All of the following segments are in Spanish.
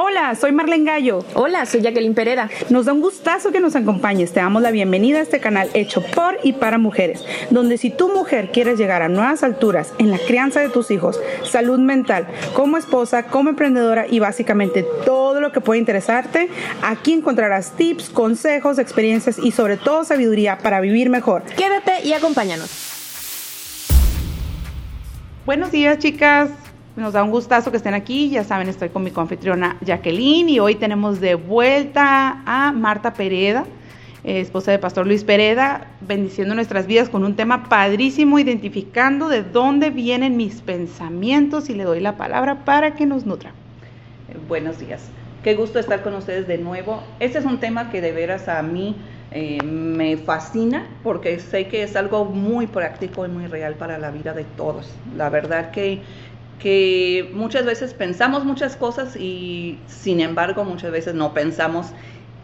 Hola, soy Marlene Gallo. Hola, soy Jacqueline Pereda. Nos da un gustazo que nos acompañes. Te damos la bienvenida a este canal hecho por y para mujeres, donde si tu mujer quieres llegar a nuevas alturas en la crianza de tus hijos, salud mental, como esposa, como emprendedora y básicamente todo lo que puede interesarte, aquí encontrarás tips, consejos, experiencias y sobre todo sabiduría para vivir mejor. Quédate y acompáñanos. Buenos días, chicas. Nos da un gustazo que estén aquí. Ya saben, estoy con mi confitriona Jacqueline y hoy tenemos de vuelta a Marta Pereda, eh, esposa de Pastor Luis Pereda, bendiciendo nuestras vidas con un tema padrísimo, identificando de dónde vienen mis pensamientos y le doy la palabra para que nos nutra. Eh, buenos días. Qué gusto estar con ustedes de nuevo. Este es un tema que de veras a mí eh, me fascina porque sé que es algo muy práctico y muy real para la vida de todos. La verdad que que muchas veces pensamos muchas cosas y sin embargo muchas veces no pensamos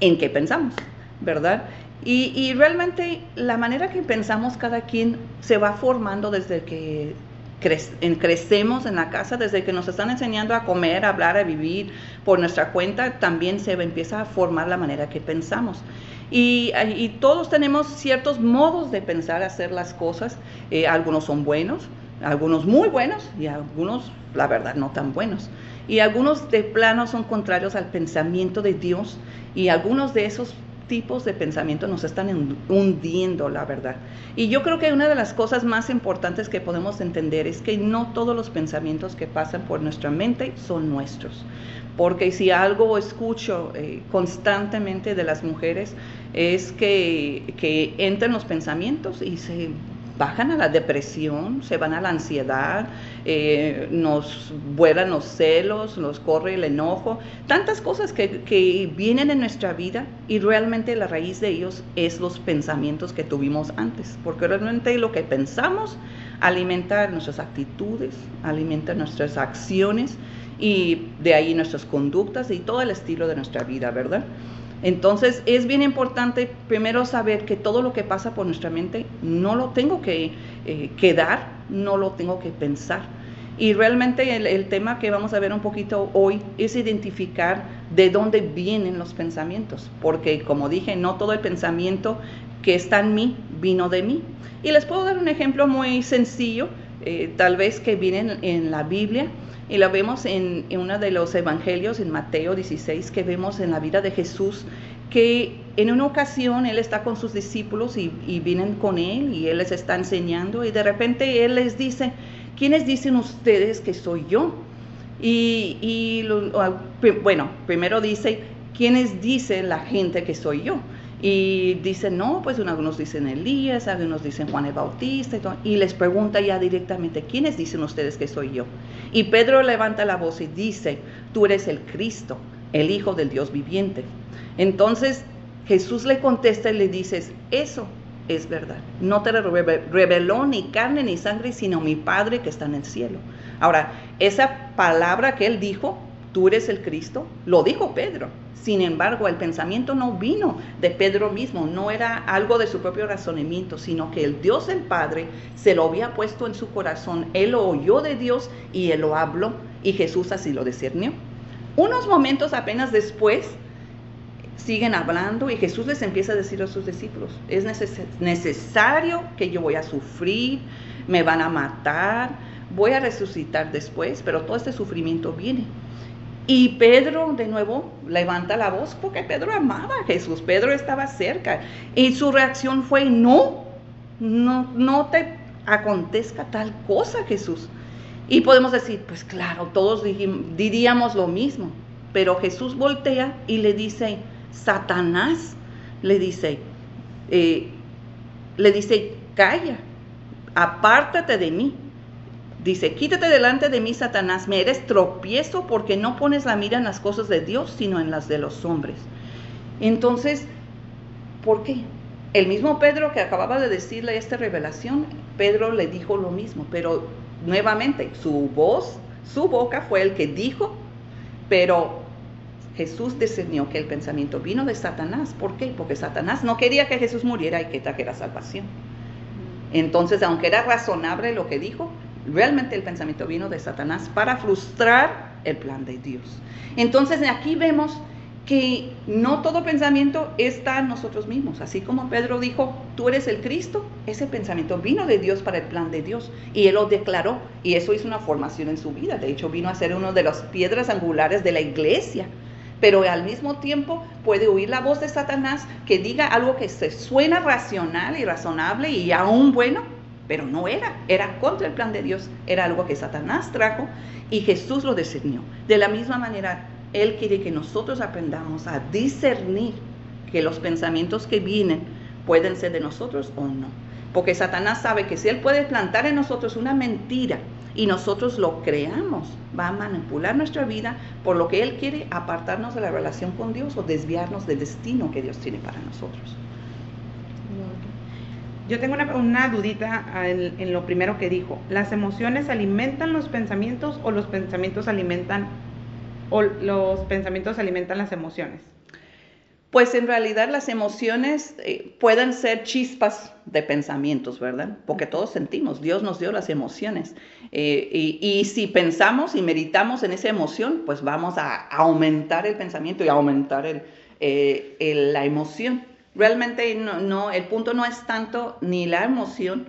en qué pensamos, ¿verdad? Y, realmente la manera que pensamos cada quien se va formando desde que crecemos en la casa, desde que nos están enseñando a comer, a hablar, a vivir por nuestra cuenta, también se empieza a formar la manera que pensamos. Y, todos tenemos ciertos modos de pensar, hacer las cosas, eh, algunos son buenos, algunos muy buenos y algunos, la verdad, no tan buenos. Y algunos de plano son contrarios al pensamiento de Dios y algunos de esos tipos de pensamiento nos están hundiendo, la verdad. Y yo creo que una de las cosas más importantes que podemos entender es que no todos los pensamientos que pasan por nuestra mente son nuestros. Porque si algo escucho eh, constantemente de las mujeres es que, que entran los pensamientos y se bajan a la depresión, se van a la ansiedad, eh, nos vuelan los celos, nos corre el enojo, tantas cosas que, que, vienen en nuestra vida y realmente la raíz de ellos es los pensamientos que tuvimos antes, porque realmente lo que pensamos alimenta nuestras actitudes, alimenta nuestras acciones y de ahí nuestras conductas y todo el estilo de nuestra vida, ¿verdad? Entonces es bien importante primero saber que todo lo que pasa por nuestra mente no lo tengo que eh, quedar, no lo tengo que pensar. Y realmente el, tema que vamos a ver un poquito hoy es identificar de dónde vienen los pensamientos, porque como dije, no todo el pensamiento que está en mí vino de mí. Y les puedo dar un ejemplo muy sencillo, eh, tal vez que viene en la Biblia. Y lo vemos en, uno de los evangelios, en Mateo 16, que vemos en la vida de Jesús, que en una ocasión él está con sus discípulos y, vienen con él y él les está enseñando y de repente él les dice, ¿quiénes dicen ustedes que soy yo? Y, bueno, primero dice, ¿quiénes dicen la gente que soy yo? Y dicen, no, pues algunos dicen Elías, algunos dicen Juan el Bautista, y, y les pregunta ya directamente, ¿quiénes dicen ustedes que soy yo? Y Pedro levanta la voz y dice, tú eres el Cristo, el Hijo del Dios viviente. Entonces Jesús le contesta y le dice, eso es verdad. No te reveló ni carne ni sangre, sino mi Padre que está en el cielo. Ahora, esa palabra que él dijo, tú eres el Cristo, lo dijo Pedro. Sin embargo, el pensamiento no vino de Pedro mismo, no era algo de su propio razonamiento, sino que el Dios del Padre se lo había puesto en su corazón. Él lo oyó de Dios y él lo habló y Jesús así lo discernió. Unos momentos apenas después siguen hablando y Jesús les empieza a decir a sus discípulos, es necesario que yo voy a sufrir, me van a matar, voy a resucitar después, pero todo este sufrimiento viene. Y Pedro de nuevo levanta la voz porque Pedro amaba a Jesús, Pedro estaba cerca. Y su reacción fue, no, no, no te acontezca tal cosa, Jesús. Y podemos decir, pues claro, todos diríamos lo mismo. Pero Jesús voltea y le dice, Satanás, le dice, eh, le dice, calla, apártate de mí, Dice, quítate delante de mí, Satanás, me eres tropiezo porque no pones la mira en las cosas de Dios, sino en las de los hombres. Entonces, ¿por qué? El mismo Pedro que acababa de decirle esta revelación, Pedro le dijo lo mismo, pero nuevamente su voz, su boca fue el que dijo, pero Jesús discernió que el pensamiento vino de Satanás. ¿Por qué? Porque Satanás no quería que Jesús muriera y que trajera salvación. Entonces, aunque era razonable lo que dijo, Realmente el pensamiento vino de Satanás para frustrar el plan de Dios. Entonces aquí vemos que no todo pensamiento está en nosotros mismos. Así como Pedro dijo, tú eres el Cristo, ese pensamiento vino de Dios para el plan de Dios y él lo declaró y eso hizo una formación en su vida. De hecho, vino a ser uno de las piedras angulares de la iglesia. Pero al mismo tiempo puede oír la voz de Satanás que diga algo que se suena racional y razonable y aún bueno, pero no era, era contra el plan de Dios, era algo que Satanás trajo y Jesús lo discernió. De la misma manera, él quiere que nosotros aprendamos a discernir que los pensamientos que vienen pueden ser de nosotros o no. Porque Satanás sabe que si Él puede plantar en nosotros una mentira y nosotros lo creamos, va a manipular nuestra vida por lo que Él quiere apartarnos de la relación con Dios o desviarnos del destino que Dios tiene para nosotros. Yo tengo una, dudita en, en, lo primero que dijo. ¿Las emociones alimentan los pensamientos o los pensamientos alimentan o los pensamientos alimentan las emociones? Pues en realidad las emociones eh, pueden ser chispas de pensamientos, ¿verdad? Porque todos sentimos, Dios nos dio las emociones. Eh, y, si pensamos y meditamos en esa emoción, pues vamos a aumentar el pensamiento y aumentar eh, el, la emoción. Realmente no, el punto no es tanto ni la emoción,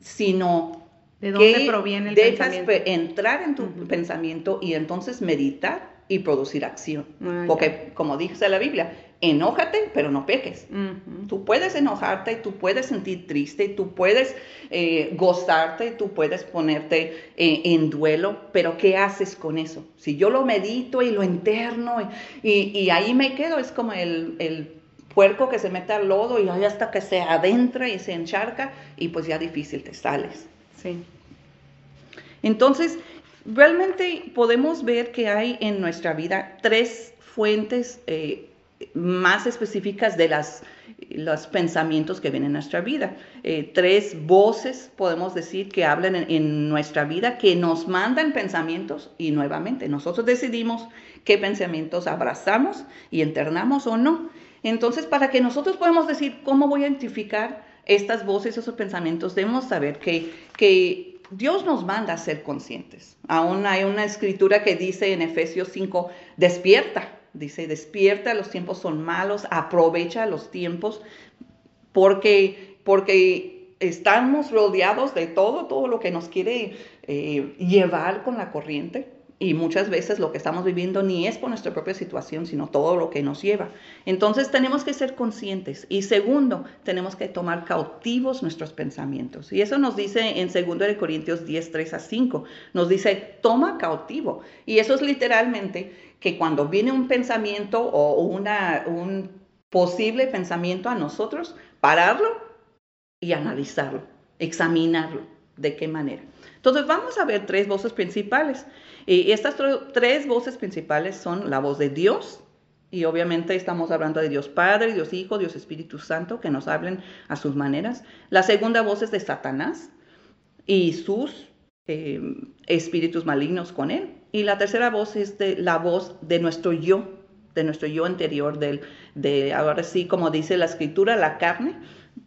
sino ¿De dónde proviene el dejas entrar en tu pensamiento y entonces meditar y producir acción. Ah, Porque, como dice la Biblia, enójate, pero no peques. Tú puedes enojarte, tú puedes sentir triste, tú puedes eh, gozarte, tú puedes ponerte eh, en duelo, pero ¿qué haces con eso? Si yo lo medito y lo interno y, ahí me quedo, es como el, el puerco que se mete al lodo y ahí hasta que se adentra y se encharca y pues ya difícil te sales. Sí. Entonces, realmente podemos ver que hay en nuestra vida tres fuentes eh, más específicas de las, los pensamientos que vienen en nuestra vida. Eh, tres voces, podemos decir, que hablan en, nuestra vida, que nos mandan pensamientos y nuevamente nosotros decidimos qué pensamientos abrazamos y internamos o no. Entonces, para que nosotros podamos decir cómo voy a identificar estas voces, esos pensamientos, debemos saber que, que Dios nos manda a ser conscientes. Aún hay una escritura que dice en Efesios 5, despierta, dice, despierta, los tiempos son malos, aprovecha los tiempos, porque, porque estamos rodeados de todo, todo lo que nos quiere eh, llevar con la corriente. Y muchas veces lo que estamos viviendo ni es por nuestra propia situación, sino todo lo que nos lleva. Entonces tenemos que ser conscientes. Y segundo, tenemos que tomar cautivos nuestros pensamientos. Y eso nos dice en 2 Corintios 10, 3 a 5. Nos dice, toma cautivo. Y eso es literalmente que cuando viene un pensamiento o una, un posible pensamiento a nosotros, pararlo y analizarlo, examinarlo. ¿De qué manera? Entonces vamos a ver tres voces principales. Y estas tres voces principales son la voz de Dios, y obviamente estamos hablando de Dios Padre, Dios Hijo, Dios Espíritu Santo, que nos hablen a sus maneras. La segunda voz es de Satanás y sus eh, espíritus malignos con él. Y la tercera voz es de la voz de nuestro yo, de nuestro yo interior, del, de ahora sí, como dice la escritura, la carne.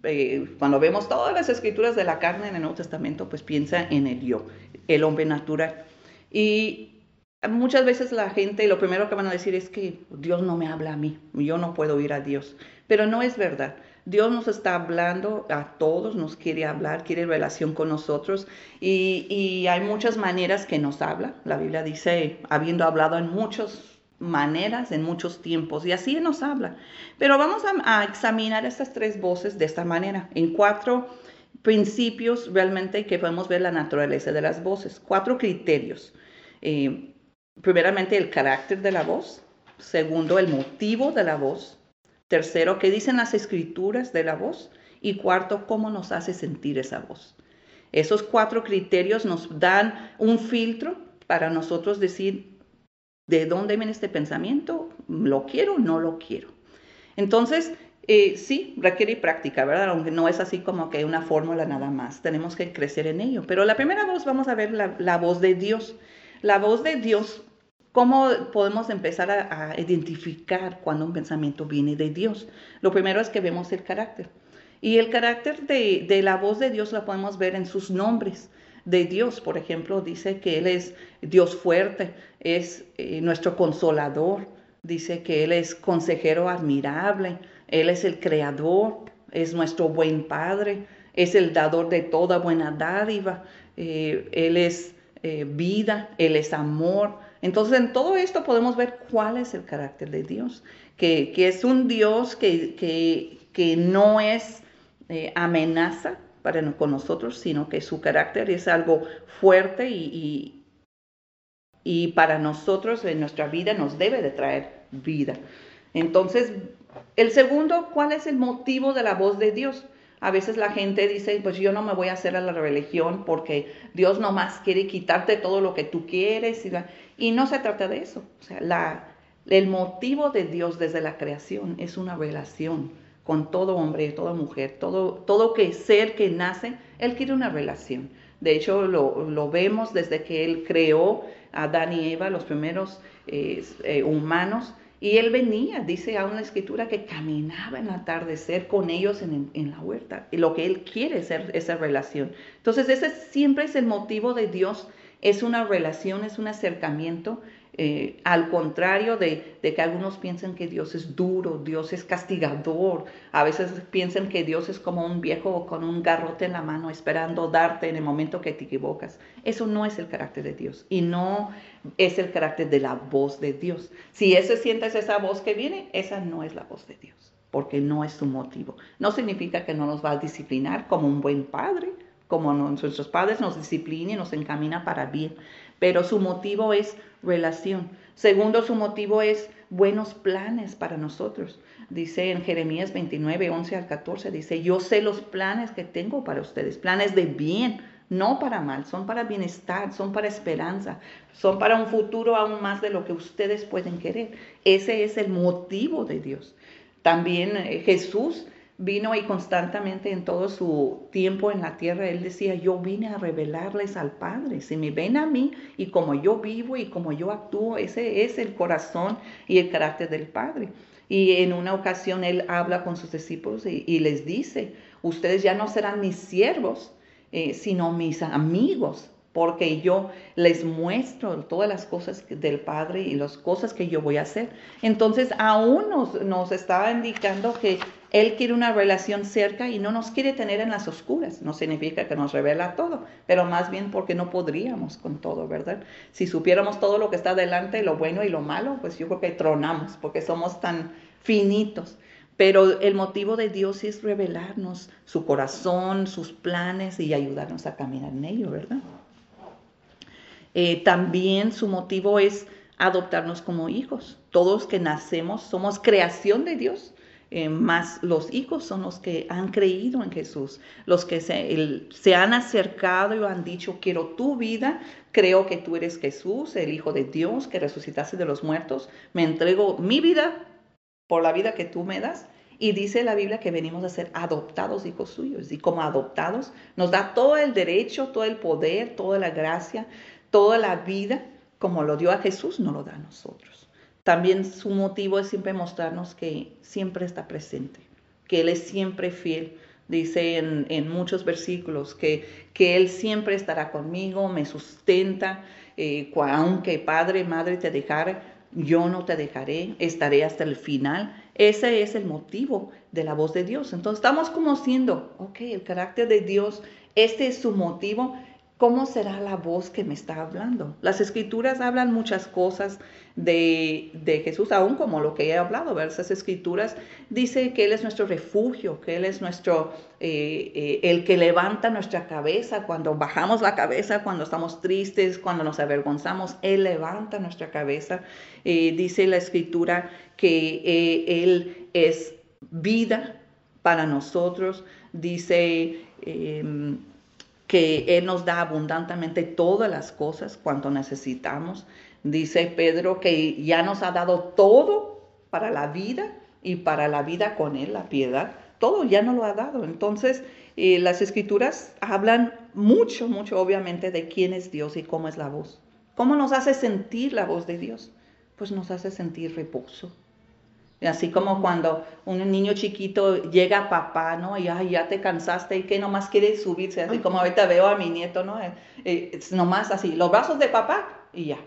Eh, cuando vemos todas las escrituras de la carne en el Nuevo Testamento, pues piensa en el yo, el hombre natural. Y muchas veces la gente lo primero que van a decir es que Dios no me habla a mí, yo no puedo oír a Dios. Pero no es verdad. Dios nos está hablando a todos, nos quiere hablar, quiere relación con nosotros y, y hay muchas maneras que nos habla. La Biblia dice, habiendo hablado en muchas maneras, en muchos tiempos, y así nos habla. Pero vamos a, examinar estas tres voces de esta manera, en cuatro principios realmente que podemos ver la naturaleza de las voces, cuatro criterios. Eh, primeramente, el carácter de la voz. Segundo, el motivo de la voz. Tercero, qué dicen las escrituras de la voz. Y cuarto, cómo nos hace sentir esa voz. Esos cuatro criterios nos dan un filtro para nosotros decir de dónde viene este pensamiento, lo quiero o no lo quiero. Entonces, eh, sí, requiere práctica, ¿verdad? Aunque no es así como que una fórmula nada más, tenemos que crecer en ello. Pero la primera voz, vamos a ver la voz de Dios. La voz de Dios, ¿cómo podemos empezar a, identificar cuando un pensamiento viene de Dios? Lo primero es que vemos el carácter. Y el carácter de, la voz de Dios la podemos ver en sus nombres. de Dios. Por ejemplo, dice que Él es Dios fuerte, es eh, nuestro consolador, dice que Él es consejero admirable, Él es el creador, es nuestro buen Padre, es el dador de toda buena dádiva, eh, Él es eh, vida, Él es amor. Entonces en todo esto podemos ver cuál es el carácter de Dios, que, es un Dios que, no es amenaza, para con nosotros, sino que su carácter es algo fuerte y, y, para nosotros en nuestra vida nos debe de traer vida. Entonces, el segundo, ¿cuál es el motivo de la voz de Dios? A veces la gente dice, pues yo no me voy a hacer a la religión porque Dios nomás quiere quitarte todo lo que tú quieres. Y, no se trata de eso. O sea, el motivo de Dios desde la creación es una relación con todo hombre toda mujer, todo, todo que ser que nace, Él quiere una relación. De hecho, lo, vemos desde que Él creó a Adán y Eva, los primeros eh, eh, humanos, y Él venía, dice aún la escritura, que caminaba en el atardecer con ellos en, en, la huerta. Y lo que Él quiere es esa relación. Entonces, ese siempre es el motivo de Dios, es una relación, es un acercamiento eh, al contrario de, que algunos piensan que Dios es duro, Dios es castigador, a veces piensan que Dios es como un viejo con un garrote en la mano esperando darte en el momento que te equivocas. Eso no es el carácter de Dios y no es el carácter de la voz de Dios. Si ese sientes esa voz que viene, esa no es la voz de Dios, porque no es su motivo. No significa que no nos va a disciplinar como un buen padre, como nuestros padres nos disciplinan y nos encamina para bien, pero su motivo es relación. Segundo, su motivo es buenos planes para nosotros. Dice en Jeremías 29, 11 al 14, dice, yo sé los planes que tengo para ustedes, planes de bien, no para mal, son para bienestar, son para esperanza, son para un futuro aún más de lo que ustedes pueden querer. Ese es el motivo de Dios. También eh, Jesús vino y constantemente en todo su tiempo en la tierra, él decía, yo vine a revelarles al Padre. Si me ven a mí y como yo vivo y como yo actúo, ese es el corazón y el carácter del Padre. Y en una ocasión él habla con sus discípulos y, les dice, ustedes ya no serán mis siervos, eh, sino mis amigos porque yo les muestro todas las cosas del Padre y las cosas que yo voy a hacer. Entonces, aún nos, nos está indicando que Él quiere una relación cerca y no nos quiere tener en las oscuras. No significa que nos revela todo, pero más bien porque no podríamos con todo, ¿verdad? Si supiéramos todo lo que está delante, lo bueno y lo malo, pues yo creo que tronamos, porque somos tan finitos. Pero el motivo de Dios es revelarnos su corazón, sus planes y ayudarnos a caminar en ello, ¿verdad? Eh, también su motivo es adoptarnos como hijos. Todos que nacemos somos creación de Dios. Eh, más los hijos son los que han creído en Jesús, los que se, se, han acercado y han dicho, quiero tu vida, creo que tú eres Jesús, el Hijo de Dios, que resucitaste de los muertos, me entrego mi vida por la vida que tú me das. Y dice la Biblia que venimos a ser adoptados hijos suyos. Y como adoptados nos da todo el derecho, todo el poder, toda la gracia toda la vida, como lo dio a Jesús, no lo da a nosotros. También su motivo es siempre mostrarnos que siempre está presente, que Él es siempre fiel. Dice en, muchos versículos que, que, Él siempre estará conmigo, me sustenta, eh, aunque padre, madre te dejare, yo no te dejaré, estaré hasta el final. Ese es el motivo de la voz de Dios. Entonces estamos conociendo, ok, el carácter de Dios, este es su motivo ¿cómo será la voz que me está hablando? Las escrituras hablan muchas cosas de, Jesús, aún como lo que he hablado, ¿verdad? Esas escrituras dice que Él es nuestro refugio, que Él es nuestro, eh, eh, el que levanta nuestra cabeza cuando bajamos la cabeza, cuando estamos tristes, cuando nos avergonzamos, Él levanta nuestra cabeza. Eh, dice la escritura que Él es vida para nosotros, dice em, que Él nos da abundantemente todas las cosas cuanto necesitamos. Dice Pedro que ya nos ha dado todo para la vida y para la vida con Él, la piedad. Todo ya nos lo ha dado. Entonces, eh, las escrituras hablan mucho, mucho, obviamente, de quién es Dios y cómo es la voz. ¿Cómo nos hace sentir la voz de Dios? Pues nos hace sentir reposo. Así como cuando un niño chiquito llega a papá, ¿no? Y ay, ya te cansaste y que nomás quiere subirse, así como ahorita veo a mi nieto, ¿no? Eh, eh, nomás así, los brazos de papá y ya.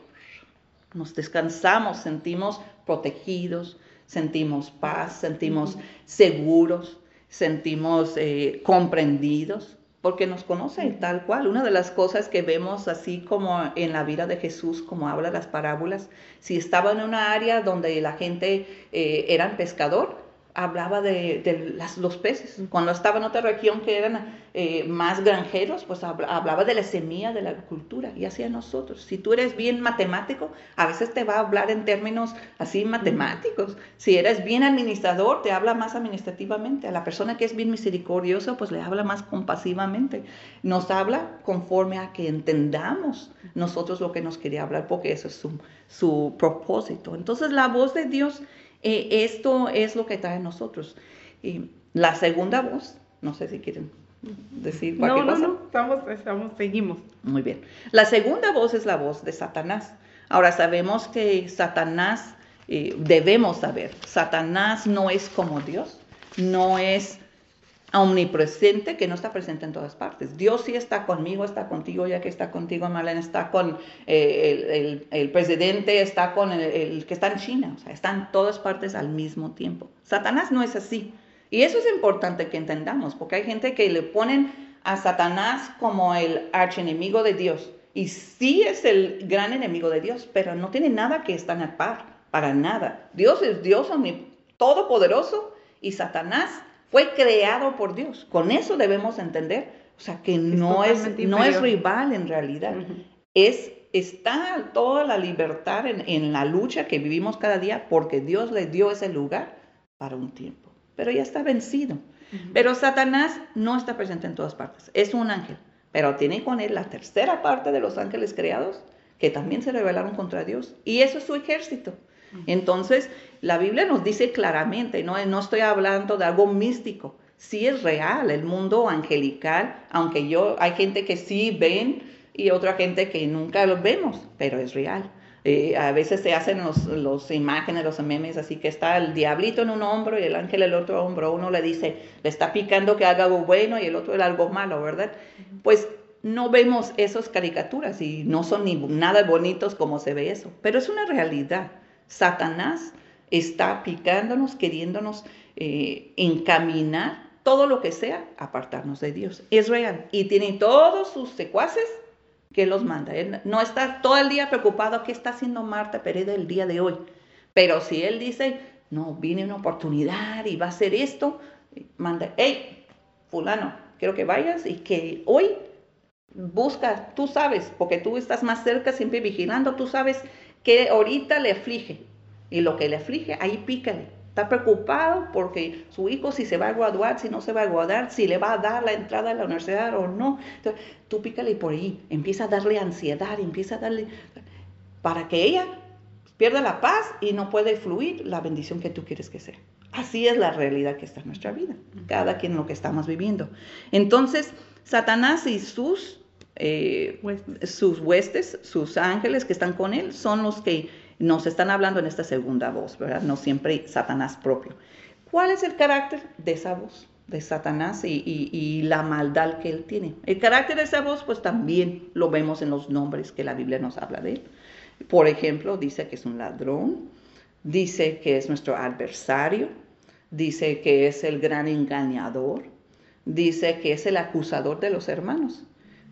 Nos descansamos, sentimos protegidos, sentimos paz, sentimos seguros, sentimos eh, comprendidos, porque nos conoce tal cual. Una de las cosas que vemos así como en la vida de Jesús, como habla las parábolas, si estaba en una área donde la gente eh, era pescador, hablaba de, los peces. Cuando estaba en otra región que eran eh, más granjeros, pues hablaba de la semilla de la agricultura y así a nosotros. Si tú eres bien matemático, a veces te va a hablar en términos así matemáticos. Si eres bien administrador, te habla más administrativamente. A la persona que es bien misericordiosa, pues le habla más compasivamente. Nos habla conforme a que entendamos nosotros lo que nos quería hablar, porque eso es su, su propósito. Entonces la voz de Dios eh, esto es lo que trae a nosotros. Y la segunda voz, no sé si quieren decir no, no, No, estamos, estamos, seguimos. Muy bien. La segunda voz es la voz de Satanás. Ahora sabemos que Satanás, eh, debemos saber, Satanás no es como Dios, no es omnipresente que no está presente en todas partes. Dios sí está conmigo, está contigo, ya que está contigo, Marlene, está con eh, el, presidente, está con el, que está en China, o sea, está en todas partes al mismo tiempo. Satanás no es así. Y eso es importante que entendamos, porque hay gente que le ponen a Satanás como el archienemigo de Dios. Y sí es el gran enemigo de Dios, pero no tiene nada que estar a par, para nada. Dios es Dios todopoderoso y Satanás fue creado por Dios. Con eso debemos entender, o sea, que no es, no es rival en realidad. Es está toda la libertad en, en, la lucha que vivimos cada día porque Dios le dio ese lugar para un tiempo. Pero ya está vencido. Pero Satanás no está presente en todas partes. Es un ángel, pero tiene con él la tercera parte de los ángeles creados que también se rebelaron contra Dios. Y eso es su ejército. Entonces, la Biblia nos dice claramente, no, no estoy hablando de algo místico, sí es real, el mundo angelical, aunque yo, hay gente que sí ven y otra gente que nunca lo vemos, pero es real. Eh, a veces se hacen los, imágenes, los memes, así que está el diablito en un hombro y el ángel en el otro hombro. Uno le dice, le está picando que haga algo bueno y el otro algo malo, ¿verdad? Pues no vemos esas caricaturas y no son ni nada bonitos como se ve eso, pero es una realidad. Satanás está picándonos, queriéndonos eh, encaminar todo lo que sea, apartarnos de Dios. Es real. Y tiene todos sus secuaces que los manda. Él no está todo el día preocupado qué está haciendo Marta Pérez el día de hoy. Pero si él dice, no, viene una oportunidad y va a hacer esto, manda, hey, fulano, quiero que vayas y que hoy busca, tú sabes, porque tú estás más cerca, siempre vigilando, tú sabes que ahorita le aflige. Y lo que le aflige, ahí pícale. Está preocupado porque su hijo si se va a graduar, si no se va a graduar, si le va a dar la entrada a la universidad o no. Entonces, tú pícale por ahí, empieza a darle ansiedad, empieza a darle... para que ella pierda la paz y no puede fluir la bendición que tú quieres que sea. Así es la realidad que está en nuestra vida, cada quien lo que estamos viviendo. Entonces, Satanás y sus eh, sus huestes, sus ángeles que están con él, son los que nos están hablando en esta segunda voz, ¿verdad? No siempre Satanás propio. ¿Cuál es el carácter de esa voz? de Satanás y, la maldad que él tiene. El carácter de esa voz, pues también lo vemos en los nombres que la Biblia nos habla de él. Por ejemplo, dice que es un ladrón, dice que es nuestro adversario, dice que es el gran engañador, dice que es el acusador de los hermanos.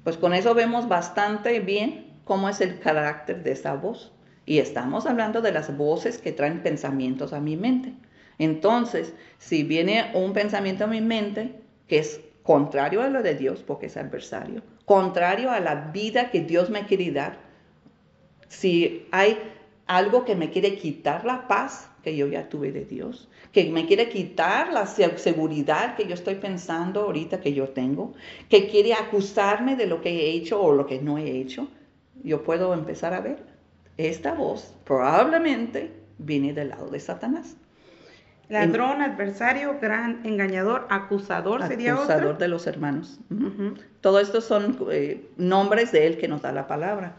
Pues con eso vemos bastante bien cómo es el carácter de esa voz. Y estamos hablando de las voces que traen pensamientos a mi mente. Entonces, si viene un pensamiento a mi mente que es contrario a lo de Dios, porque es adversario, contrario a la vida que Dios me quiere dar, si hay algo que me quiere quitar la paz que yo ya tuve de Dios, que me quiere quitar la seguridad que yo estoy pensando ahorita que yo tengo, que quiere acusarme de lo que he hecho o lo que no he hecho, yo puedo empezar a ver, esta voz probablemente viene del lado de Satanás. Ladrón, adversario, gran engañador, acusador sería otro. Acusador de los hermanos. Todo esto son eh, nombres de él que nos da la palabra.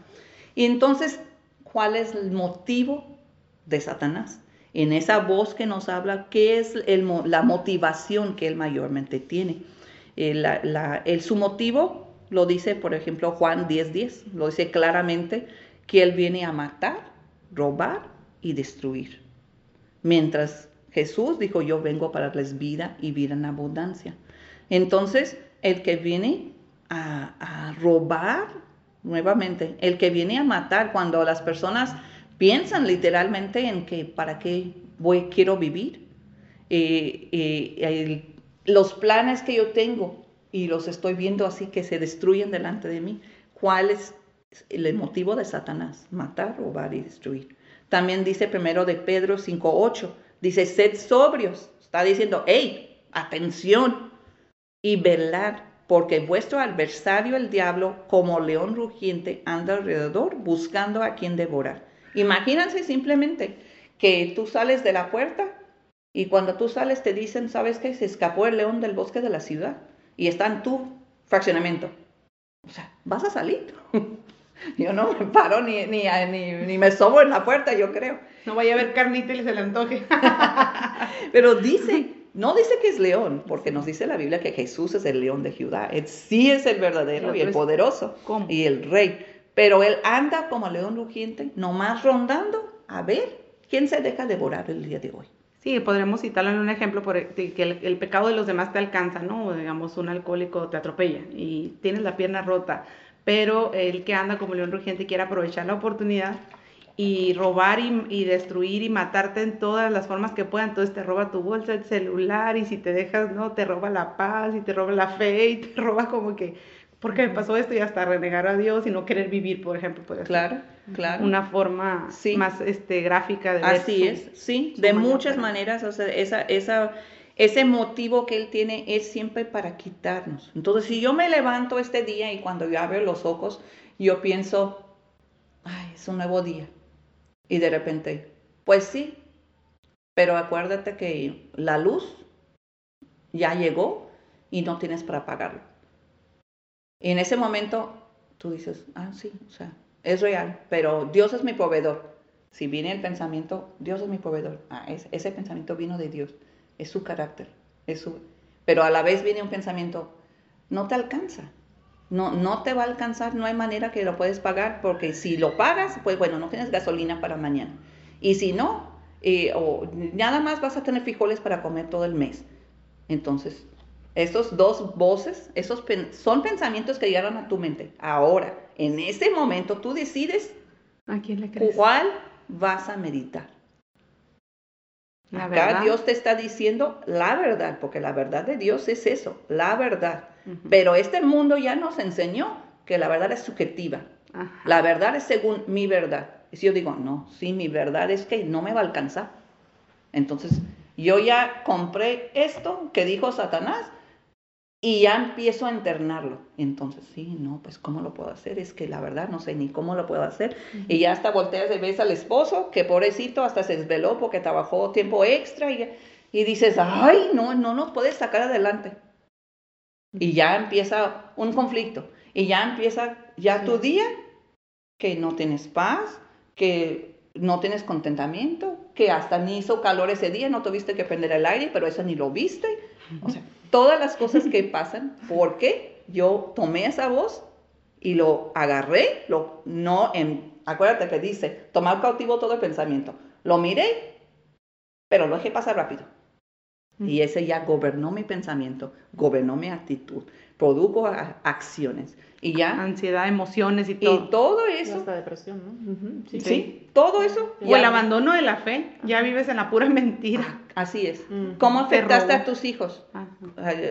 Y entonces, ¿cuál es el motivo de Satanás? en esa voz que nos habla, qué es el la motivación que él mayormente tiene. El, eh, la, el, su motivo lo dice, por ejemplo, Juan 10:10, 10, lo dice claramente que él viene a matar, robar y destruir. Mientras Jesús dijo, yo vengo para darles vida y vida en abundancia. Entonces, el que viene a, a robar, nuevamente, el que viene a matar, cuando las personas piensan literalmente en que para qué voy, quiero vivir. Eh, eh, los planes que yo tengo y los estoy viendo así que se destruyen delante de mí. ¿Cuál es el motivo de Satanás? Matar, robar y destruir. También dice primero de Pedro 5.8, dice, sed sobrios. Está diciendo, hey, atención y velar, porque vuestro adversario el diablo, como león rugiente, anda alrededor buscando a quien devorar. Imagínense simplemente que tú sales de la puerta y cuando tú sales te dicen, ¿sabes qué? Se escapó el león del bosque de la ciudad y está en tu fraccionamiento. O sea, vas a salir. Yo no me paro ni, ni, ni, me sobo en la puerta, yo creo. No vaya a haber carnita y se le antoje. Pero dice, no dice que es león, porque nos dice la Biblia que Jesús es el león de Judá. Él sí es el verdadero y el poderoso y el rey pero él anda como león rugiente, nomás rondando a ver quién se deja devorar el día de hoy. Sí, podremos citarlo en un ejemplo por que el, pecado de los demás te alcanza, ¿no? digamos, un alcohólico te atropella y tienes la pierna rota, pero el que anda como león rugiente quiere aprovechar la oportunidad y robar y, destruir y matarte en todas las formas que pueda. Entonces te roba tu bolsa, el celular y si te dejas, ¿no? Te roba la paz y te roba la fe y te roba como que porque me pasó esto y hasta renegar a Dios y no querer vivir, por ejemplo, puede claro, claro. una forma más este, gráfica de Así es, sí, de muchas maneras, o sea, esa, esa, ese motivo que él tiene es siempre para quitarnos. Entonces, si yo me levanto este día y cuando yo abro los ojos, yo pienso, ay, es un nuevo día. Y de repente, pues sí, pero acuérdate que la luz ya llegó y no tienes para apagarlo. Y en ese momento tú dices, ah, sí, o sea, es real, pero Dios es mi proveedor. Si viene el pensamiento, Dios es mi proveedor. Ah, ese pensamiento vino de Dios, es su carácter, es su... Pero a la vez viene un pensamiento, no te alcanza, no, no te va a alcanzar, no hay manera que lo puedes pagar, porque si lo pagas, pues bueno, no tienes gasolina para mañana. Y si no, eh, o nada más vas a tener frijoles para comer todo el mes. Entonces, esos dos voces, esos son pensamientos que llegaron a tu mente. Ahora, en ese momento tú decides ¿A quién le crees? cuál vas a meditar. La Acá Dios te está diciendo la verdad, porque la verdad de Dios es eso, la verdad. Pero este mundo ya nos enseñó que la verdad es subjetiva. La verdad es según mi verdad. Y si yo digo, no, sí, mi verdad es que no me va a alcanzar. Entonces, yo ya compré esto que dijo Satanás y ya empiezo a internarlo. Entonces, sí, no, pues ¿cómo lo puedo hacer? Es que la verdad no sé ni cómo lo puedo hacer. Y ya hasta volteas y ves al esposo, que pobrecito hasta se desveló porque trabajó tiempo extra y, y dices, ay, no, no nos puedes sacar adelante. Y ya empieza un conflicto. Y ya empieza ya tu día que no tienes paz, que no tienes contentamiento, que hasta ni hizo calor ese día, no tuviste que prender el aire, pero eso ni lo viste. O sea, todas las cosas que pasan, porque yo tomé esa voz y lo agarré, lo, no en, acuérdate que dice, tomar cautivo todo el pensamiento. Lo miré, pero lo dejé pasar rápido. Y ese ya gobernó mi pensamiento, gobernó mi actitud, produjo acciones. Y ya. Ansiedad, emociones y todo. Y todo eso. hasta depresión, ¿no? sí, todo eso. O el abandono de la fe. Ya vives en la pura mentira. Ah, así es. ¿Cómo afectaste a tus hijos?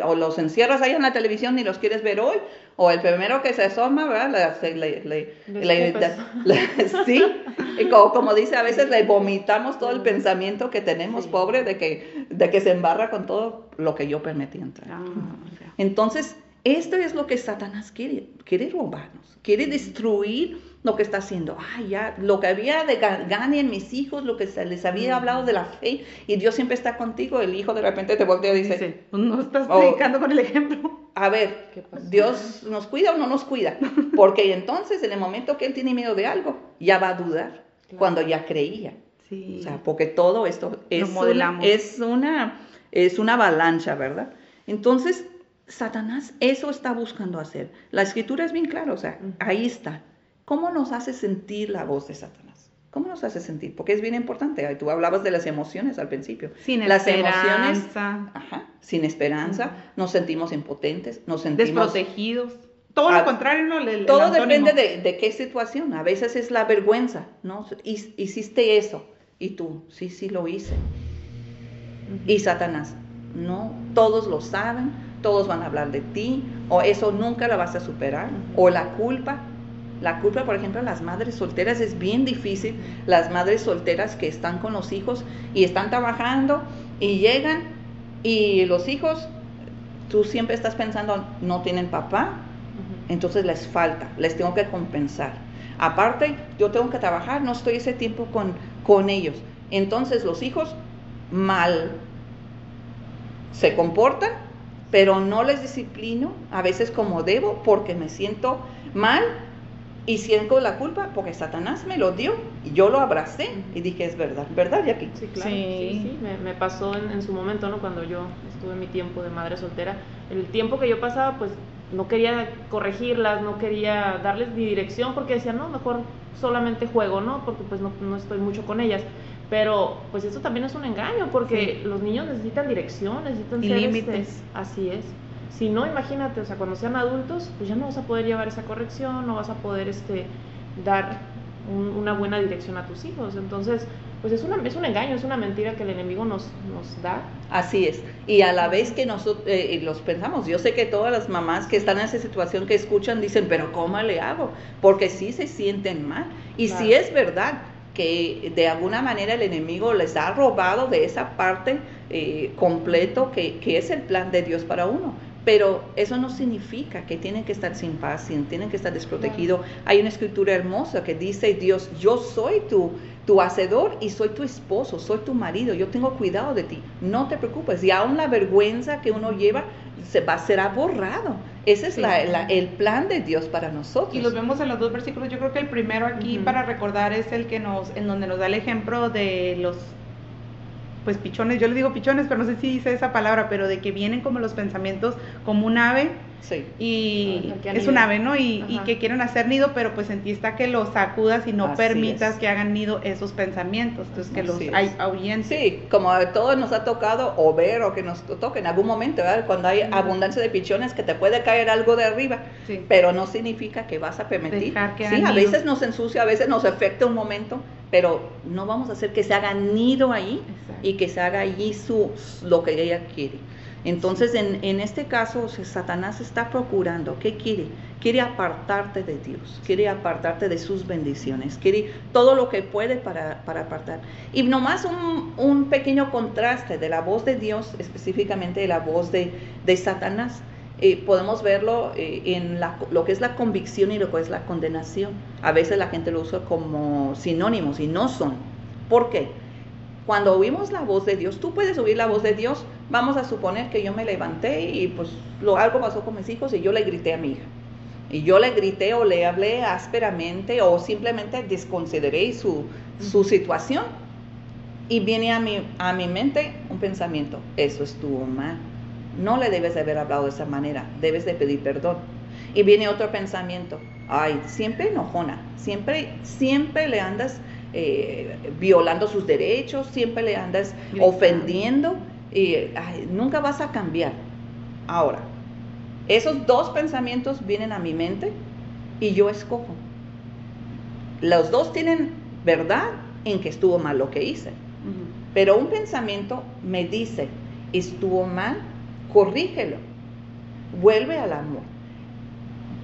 O los encierras ahí en la televisión y los quieres ver hoy. O el primero que se asoma, ¿verdad? sí. Y como, como, dice, a veces le vomitamos todo el pensamiento que tenemos, pobre, de que, de que se embarra con todo lo que yo permití entrar. Ah, Entonces, esto es lo que Satanás quiere, quiere robarnos, quiere destruir lo que está haciendo. Ay, ya, lo que había de gane en mis hijos, lo que se les había hablado de la fe, y Dios siempre está contigo, el hijo de repente te voltea y dice, pues no estás oh, predicando con el ejemplo. A ver, ¿Dios nos cuida o no nos cuida? Porque entonces en el momento que él tiene miedo de algo, ya va a dudar, cuando ya creía. Sí. O sea, porque todo esto es, modelamos. es, una, es una avalancha, ¿verdad? Entonces, Satanás eso está buscando hacer. La escritura es bien clara, o sea, ahí está. ¿Cómo nos hace sentir la voz de Satanás? ¿Cómo nos hace sentir? Porque es bien importante. Tú hablabas de las emociones al principio. Sin las emociones, esperanza. ajá, sin esperanza, nos sentimos impotentes, nos sentimos Desprotegidos. Todo Ah, lo contrario, ¿no? El todo depende de, de qué situación. A veces es la vergüenza, ¿no? Hi- Hiciste eso y tú, sí, sí lo hice. Y Satanás, no, todos lo saben, todos van a hablar de ti, o eso nunca la vas a superar, o la culpa. La culpa, por ejemplo, las madres solteras es bien difícil. Las madres solteras que están con los hijos y están trabajando y llegan y los hijos, tú siempre estás pensando, no tienen papá, entonces les falta, les tengo que compensar. Aparte, yo tengo que trabajar, no estoy ese tiempo con, con ellos. Entonces los hijos mal se comportan, pero no les disciplino a veces como debo porque me siento mal y siento la culpa porque Satanás me lo dio y yo lo abracé y dije es verdad, ¿verdad Jackie? Sí, claro. Sí. Sí, sí, Me, me pasó en, en su momento, ¿no? Cuando yo estuve en mi tiempo de madre soltera. El tiempo que yo pasaba, pues no quería corregirlas, no quería darles mi dirección porque decía, no, mejor solamente juego, ¿no? Porque pues no, no estoy mucho con ellas. Pero pues eso también es un engaño porque los niños necesitan dirección, necesitan Y ser, este, límites. así es. Si no, imagínate, o sea, cuando sean adultos, pues ya no vas a poder llevar esa corrección, no vas a poder este, dar un- una buena dirección a tus hijos. Entonces, pues es, una, es un engaño, es una mentira que el enemigo nos, nos da. Así es. Y a la vez que nosotros los pensamos, yo sé que todas las mamás que están en esa situación que escuchan dicen, pero ¿cómo le hago? Porque sí se sienten mal. Y Claro. sí es verdad que de alguna manera el enemigo les ha robado de esa parte eh, completo que, que es el plan de Dios para uno. Pero eso no significa que tienen que estar sin paz, tienen que estar desprotegidos. Hay una escritura hermosa que dice, Dios, yo soy tu, tu hacedor y soy tu esposo, soy tu marido, yo tengo cuidado de ti, no te preocupes. Y aún la vergüenza que uno lleva se va, será borrado. Ese es Sí. la- la- el plan de Dios para nosotros. Y los vemos en los dos versículos. Yo creo que el primero aquí para recordar es el que nos, en donde nos da el ejemplo de los, pues pichones. Yo le digo pichones, pero no sé si dice esa palabra, pero de que vienen como los pensamientos como un ave Sí. y Ajá, que es un ave, ¿no? Y, y que quieren hacer nido, pero pues en ti está que los sacudas y no Así permitas es. que hagan nido esos pensamientos, entonces que los es. hay ahuyentes. Sí, como a todos nos ha tocado o ver o que nos toque en algún momento, ¿verdad? cuando hay abundancia de pichones que te puede caer algo de arriba, Sí. pero no significa que vas a permitir. Dejar que sí, a nido. veces nos ensucia, a veces nos afecta un momento, pero no vamos a hacer que se haga nido ahí Exacto. y que se haga allí su, lo que ella quiere. Entonces, en, en este caso, o sea, Satanás está procurando, ¿qué quiere? Quiere apartarte de Dios, quiere apartarte de sus bendiciones, quiere todo lo que puede para, para apartar. Y nomás un, un pequeño contraste de la voz de Dios, específicamente de la voz de, de Satanás. Eh, podemos verlo eh, en la- lo que es la convicción y lo que es la condenación. A veces la gente lo usa como sinónimos y no son. ¿Por qué? Cuando oímos la voz de Dios, tú puedes oír la voz de Dios, vamos a suponer que yo me levanté y pues lo, algo pasó con mis hijos y yo le grité a mi hija. Y yo le grité o le hablé ásperamente o simplemente desconsideré su, su situación. Y viene a mi, a mi mente un pensamiento, eso estuvo mal. No le debes de haber hablado de esa manera, debes de pedir perdón. Y viene otro pensamiento, ay, siempre enojona, siempre, siempre le andas eh, violando sus derechos, siempre le andas ofendiendo y ay, nunca vas a cambiar. Ahora, esos dos pensamientos vienen a mi mente y yo escojo. Los dos tienen verdad en que estuvo mal lo que hice. Pero un pensamiento me dice, estuvo mal, corrígelo, vuelve al amor,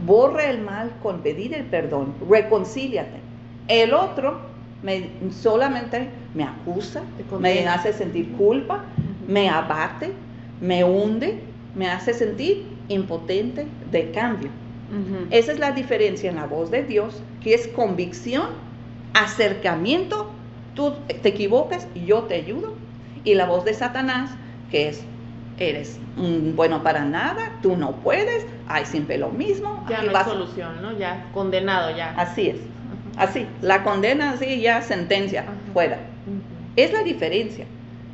borra el mal con pedir el perdón, reconcíliate. El otro me, solamente me acusa, me hace sentir culpa, me abate, me hunde, me hace sentir impotente de cambio. Esa es la diferencia en la voz de Dios, que es convicción, acercamiento, tú te equivocas y yo te ayudo. Y la voz de Satanás, que es, eres mm, bueno para nada, tú no puedes, hay siempre lo mismo. Ya no hay solución, ¿no? Ya condenado, ya. Así es, así, la condena, así ya sentencia, Ajá. fuera. Es la diferencia.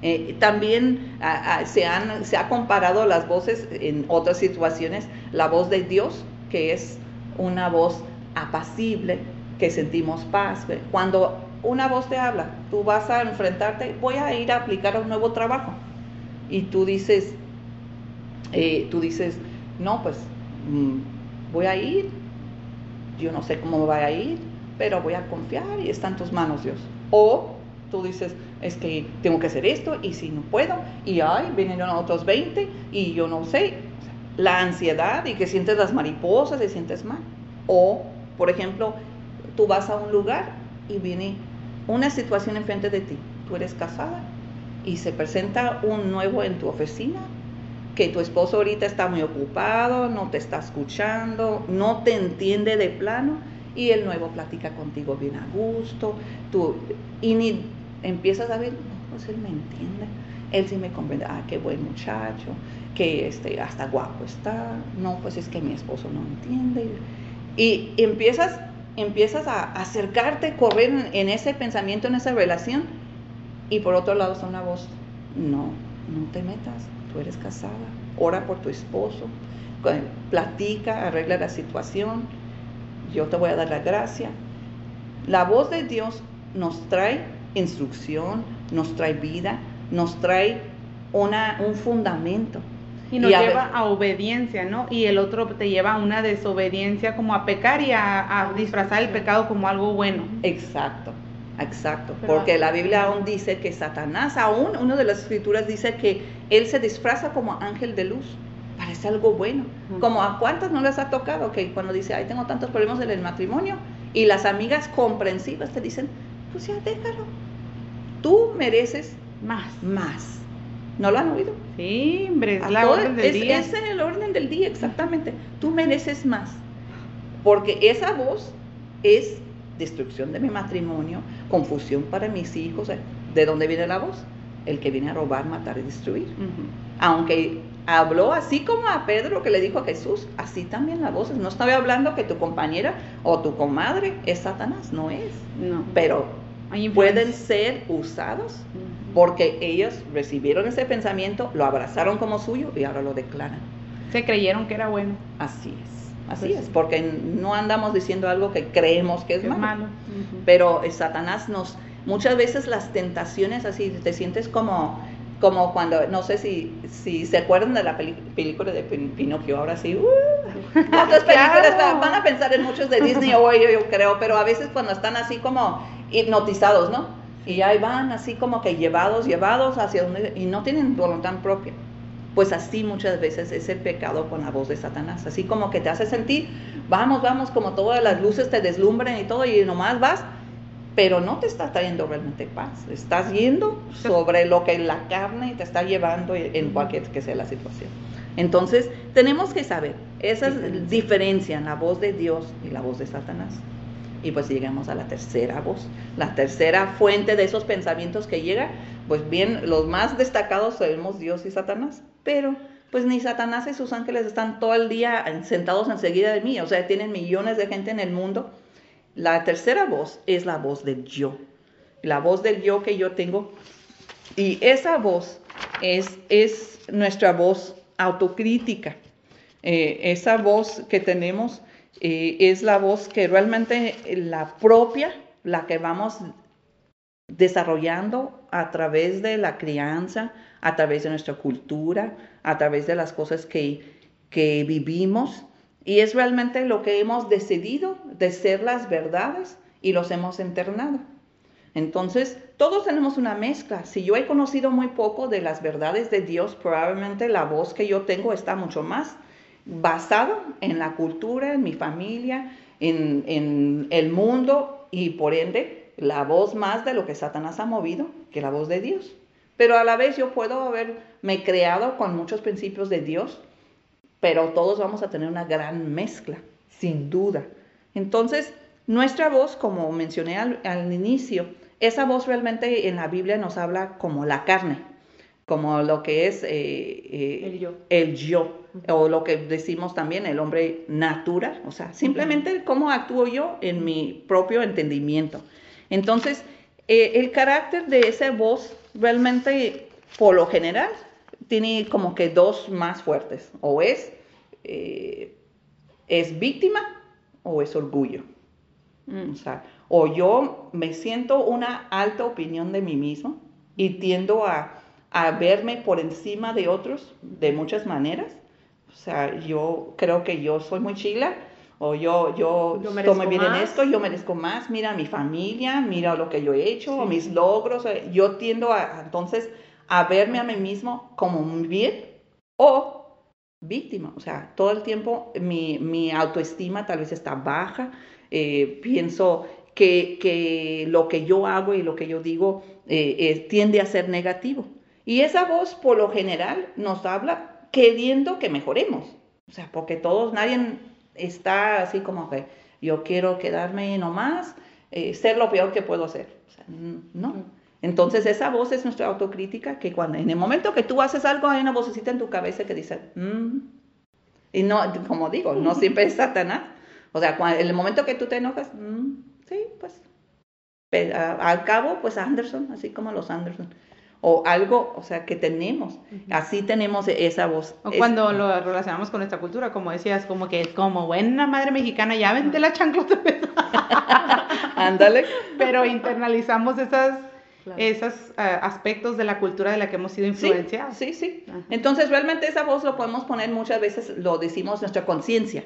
Eh, también se, han, se ha comparado las voces en otras situaciones, la voz de Dios, que es una voz apacible, que sentimos paz. Cuando una voz te habla, tú vas a enfrentarte, voy a ir a aplicar un nuevo trabajo. Y tú dices, eh, tú dices, no, pues mm, voy a ir, yo no sé cómo me va a ir, pero voy a confiar y está en tus manos, Dios. O tú dices, es que tengo que hacer esto y si no puedo, y ay, vienen otros 20 y yo no sé, la ansiedad y que sientes las mariposas y sientes mal. O, por ejemplo, tú vas a un lugar y viene una situación enfrente de ti, tú eres casada y se presenta un nuevo en tu oficina que tu esposo ahorita está muy ocupado, no te está escuchando, no te entiende de plano y el nuevo platica contigo bien a gusto, tú, y ni empiezas a ver, no, pues él me entiende, él sí me comprende, ah, qué buen muchacho, que este, hasta guapo está, no, pues es que mi esposo no entiende. Y empiezas, empiezas a acercarte, correr en, ese pensamiento, en esa relación, y por otro lado está una voz, no, no te metas, tú eres casada, ora por tu esposo, platica, arregla la situación, yo te voy a dar la gracia. La voz de Dios nos trae instrucción, nos trae vida, nos trae una, un fundamento. Y nos lleva a obediencia, ¿no? Y el otro te lleva a una desobediencia como a pecar y a, disfrazar el pecado como algo bueno. Exacto, exacto. Porque la Biblia aún dice que Satanás, aún una de las escrituras dice que él se disfraza como ángel de luz. Parece algo bueno. Como a cuántas no les ha tocado que cuando dice, ay, tengo tantos problemas en el matrimonio, y las amigas comprensivas te dicen, pues ya déjalo. Tú mereces más. Más. ¿No lo han oído? Sí, hombre, es la orden del día. Es el orden del día, exactamente. Tú mereces más. Porque esa voz es destrucción de mi matrimonio, confusión para mis hijos. ¿De dónde viene la voz? El que viene a robar, matar y destruir. Aunque habló así como a Pedro que le dijo a Jesús, así también la voz. No estaba hablando que tu compañera o tu comadre es Satanás, no es. No. Pero pueden ser usados porque ellos recibieron ese pensamiento, lo abrazaron como suyo y ahora lo declaran. Se creyeron que era bueno. Así es, así pues es, porque no andamos diciendo algo que creemos que es, malo. Pero Satanás nos, muchas veces las tentaciones así, te sientes como, como cuando, no sé si, si se acuerdan de la película de Pinocchio, ahora sí, uh, películas van a pensar en muchos de Disney hoy, yo creo, pero a veces cuando están así como hipnotizados, ¿no? Y ahí van así como que llevados, llevados hacia donde, y no tienen voluntad propia. Pues así muchas veces es el pecado con la voz de Satanás, así como que te hace sentir, vamos, vamos, como todas las luces te deslumbren y todo, y nomás vas, pero no te está trayendo realmente paz, estás yendo sobre lo que la carne te está llevando en cualquier que sea la situación. Entonces, tenemos que saber esa diferencia en la voz de Dios y la voz de Satanás. Y pues llegamos a la tercera voz, la tercera fuente de esos pensamientos que llega, pues bien, los más destacados somos Dios y Satanás, pero pues ni Satanás y sus ángeles están todo el día sentados enseguida de mí, o sea, tienen millones de gente en el mundo. La tercera voz es la voz del yo, la voz del yo que yo tengo. Y esa voz es, es nuestra voz autocrítica, eh, esa voz que tenemos eh, es la voz que realmente la propia, la que vamos desarrollando a través de la crianza, a través de nuestra cultura, a través de las cosas que, que vivimos. Y es realmente lo que hemos decidido de ser las verdades y los hemos internado. Entonces, todos tenemos una mezcla. Si yo he conocido muy poco de las verdades de Dios, probablemente la voz que yo tengo está mucho más basado en la cultura, en mi familia, en, el mundo y por ende la voz más de lo que Satanás ha movido que la voz de Dios. Pero a la vez yo puedo haberme creado con muchos principios de Dios, pero todos vamos a tener una gran mezcla, sin duda. Entonces, nuestra voz, como mencioné al, al inicio, esa voz realmente en la Biblia nos habla como la carne como lo que es eh, eh, el, yo. el, yo. o lo que decimos también el hombre natura, o sea, simplemente cómo actúo yo en mi propio entendimiento. Entonces, eh, el carácter de esa voz realmente, por lo general, tiene como que dos más fuertes. O es, eh, es víctima o es orgullo. O sea, o yo me siento una alta opinión de mí mismo y tiendo a, a verme por encima de otros de muchas maneras. O sea, yo creo que yo soy muy chila o yo, yo, Yo muy bien en más. esto, yo merezco más, mira mi familia, mira lo que yo he hecho, mis logros, yo tiendo a, entonces a verme a mí mismo como un bien o víctima, o sea, todo el tiempo mi, mi autoestima tal vez está baja, eh, pienso que, que lo que yo hago y lo que yo digo eh, eh, tiende a ser negativo. Y esa voz por lo general nos habla queriendo que mejoremos, o sea, porque todos, nadie está así como que yo quiero quedarme nomás, eh, ser lo peor que puedo n- no. Entonces esa voz es nuestra autocrítica que cuando en el momento que tú haces algo hay una vocecita en tu cabeza que dice, "Mm". y no, como digo, no siempre es Satanás. O sea, cuando, en el momento que tú te enojas, "Mm, sí, pues, pe- a- al cabo, pues Anderson, así como los Anderson. O algo, o sea, que tenemos. Así tenemos esa voz. O Es- cuando lo relacionamos con nuestra cultura, como decías, como que como buena madre mexicana, ya vente la chancla otra vez. Ándale. Pero internalizamos esas, Claro. esos eh, aspectos de la cultura de la que hemos sido influenciados. sí, sí. Entonces, realmente esa voz lo podemos poner muchas veces, lo decimos nuestra conciencia.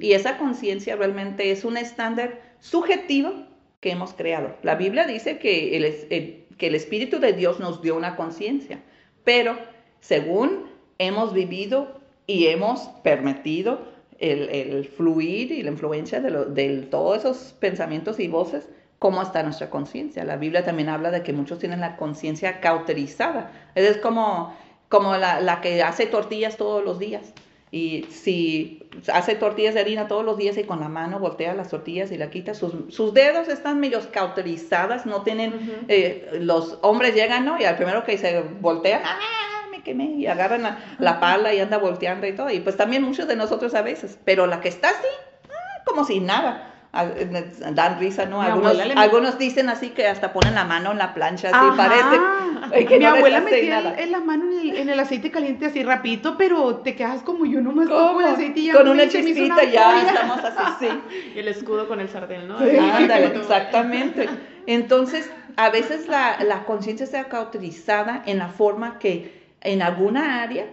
Y esa conciencia realmente es un estándar subjetivo que hemos creado. La Biblia dice que el, el- que el Espíritu de Dios nos dio una conciencia, pero según hemos vivido y hemos permitido el, el fluir y la influencia de, lo- de todos esos pensamientos y voces, cómo está nuestra conciencia. La Biblia también habla de que muchos tienen la conciencia cauterizada. Es como, como la, la que hace tortillas todos los días. Y si hace tortillas de harina todos los días y con la mano voltea las tortillas y la quita, sus, sus dedos están medio cauterizadas, no tienen, eh, los hombres llegan, ¿no? Y al primero que se voltean, ¡ah! Me quemé, y agarran la, la pala y anda volteando y todo. Y pues también muchos de nosotros a veces, pero la que está así, ah, como si nada. Eh, Dan risa, ¿no? Algunos, algunos dicen así que hasta ponen la mano en la plancha, así Ajá. parece. eh, que Mi no abuela metía nada. en la mano en el, en el aceite caliente así rapidito, pero te quedas como yo nomás toco el aceite y ya Con una chispita una ya estamos así, sí. Y el escudo con el sartén, ¿no? Sí. Ándale, exactamente. Entonces, a veces la, la conciencia está cauterizada en la forma que en alguna área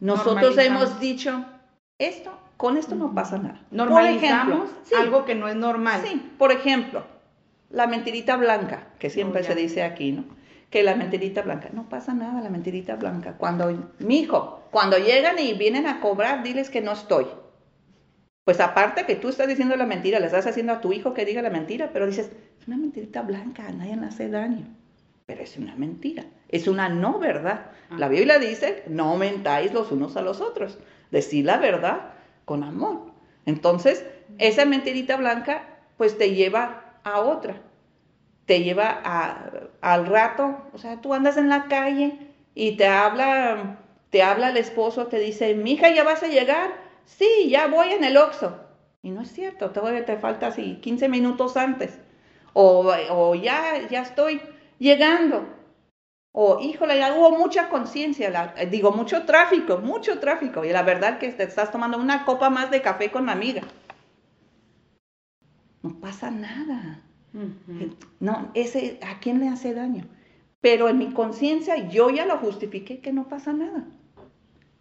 nosotros hemos dicho, esto, con esto no pasa nada. Normalizamos ejemplo, sí, algo que no es normal. Sí, por ejemplo, la mentirita blanca, que siempre Oh, se dice aquí, ¿no? Que la mentirita blanca, no pasa nada, la mentirita blanca. Cuando, mi hijo, cuando llegan y vienen a cobrar, diles que no estoy. Pues aparte que tú estás diciendo la mentira, le estás haciendo a tu hijo que diga la mentira, pero dices, es una mentirita blanca, a nadie le hace daño. Pero es una mentira, es una no verdad. La Biblia dice, no mentáis los unos a los otros, decir la verdad con amor. Entonces, esa mentirita blanca, pues te lleva a otra, te lleva a- al rato, o sea, tú andas en la calle y te habla, te habla el esposo, te dice, mija, ¿ya vas a llegar? Sí, ya voy en el Oxxo. Y no es cierto, todavía te falta así 15 minutos antes. O, o ya, ya estoy llegando. O, híjole, ya hubo mucha conciencia, eh, digo, mucho tráfico, mucho tráfico. Y la verdad que te estás tomando una copa más de café con la amiga. No pasa nada. No, ese, ¿a quién le hace daño? Pero en mi conciencia yo ya lo justifiqué que no pasa nada.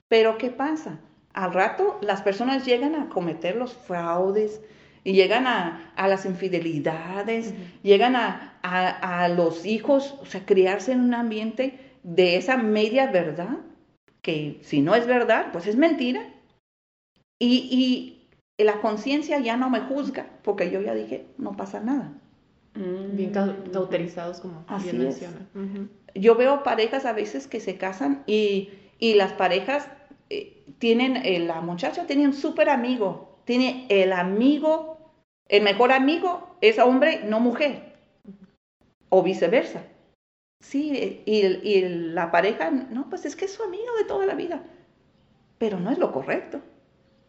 Pero ¿qué pasa? Al rato las personas llegan a cometer los fraudes y llegan a, a las infidelidades, llegan a, a- a los hijos, o sea, criarse en un ambiente de esa media verdad, que si no es verdad, pues es mentira. Y, y la conciencia ya no me juzga, porque yo ya dije, no pasa nada. Bien cau- cauterizados, como Así bien es. menciona. Yo veo parejas a veces que se casan y, y las parejas eh, tienen, eh, la muchacha tiene un súper amigo, tiene el amigo, el mejor amigo es hombre, no mujer, o viceversa. Sí, y, y la pareja, no, pues es que es su amigo de toda la vida, pero no es lo correcto.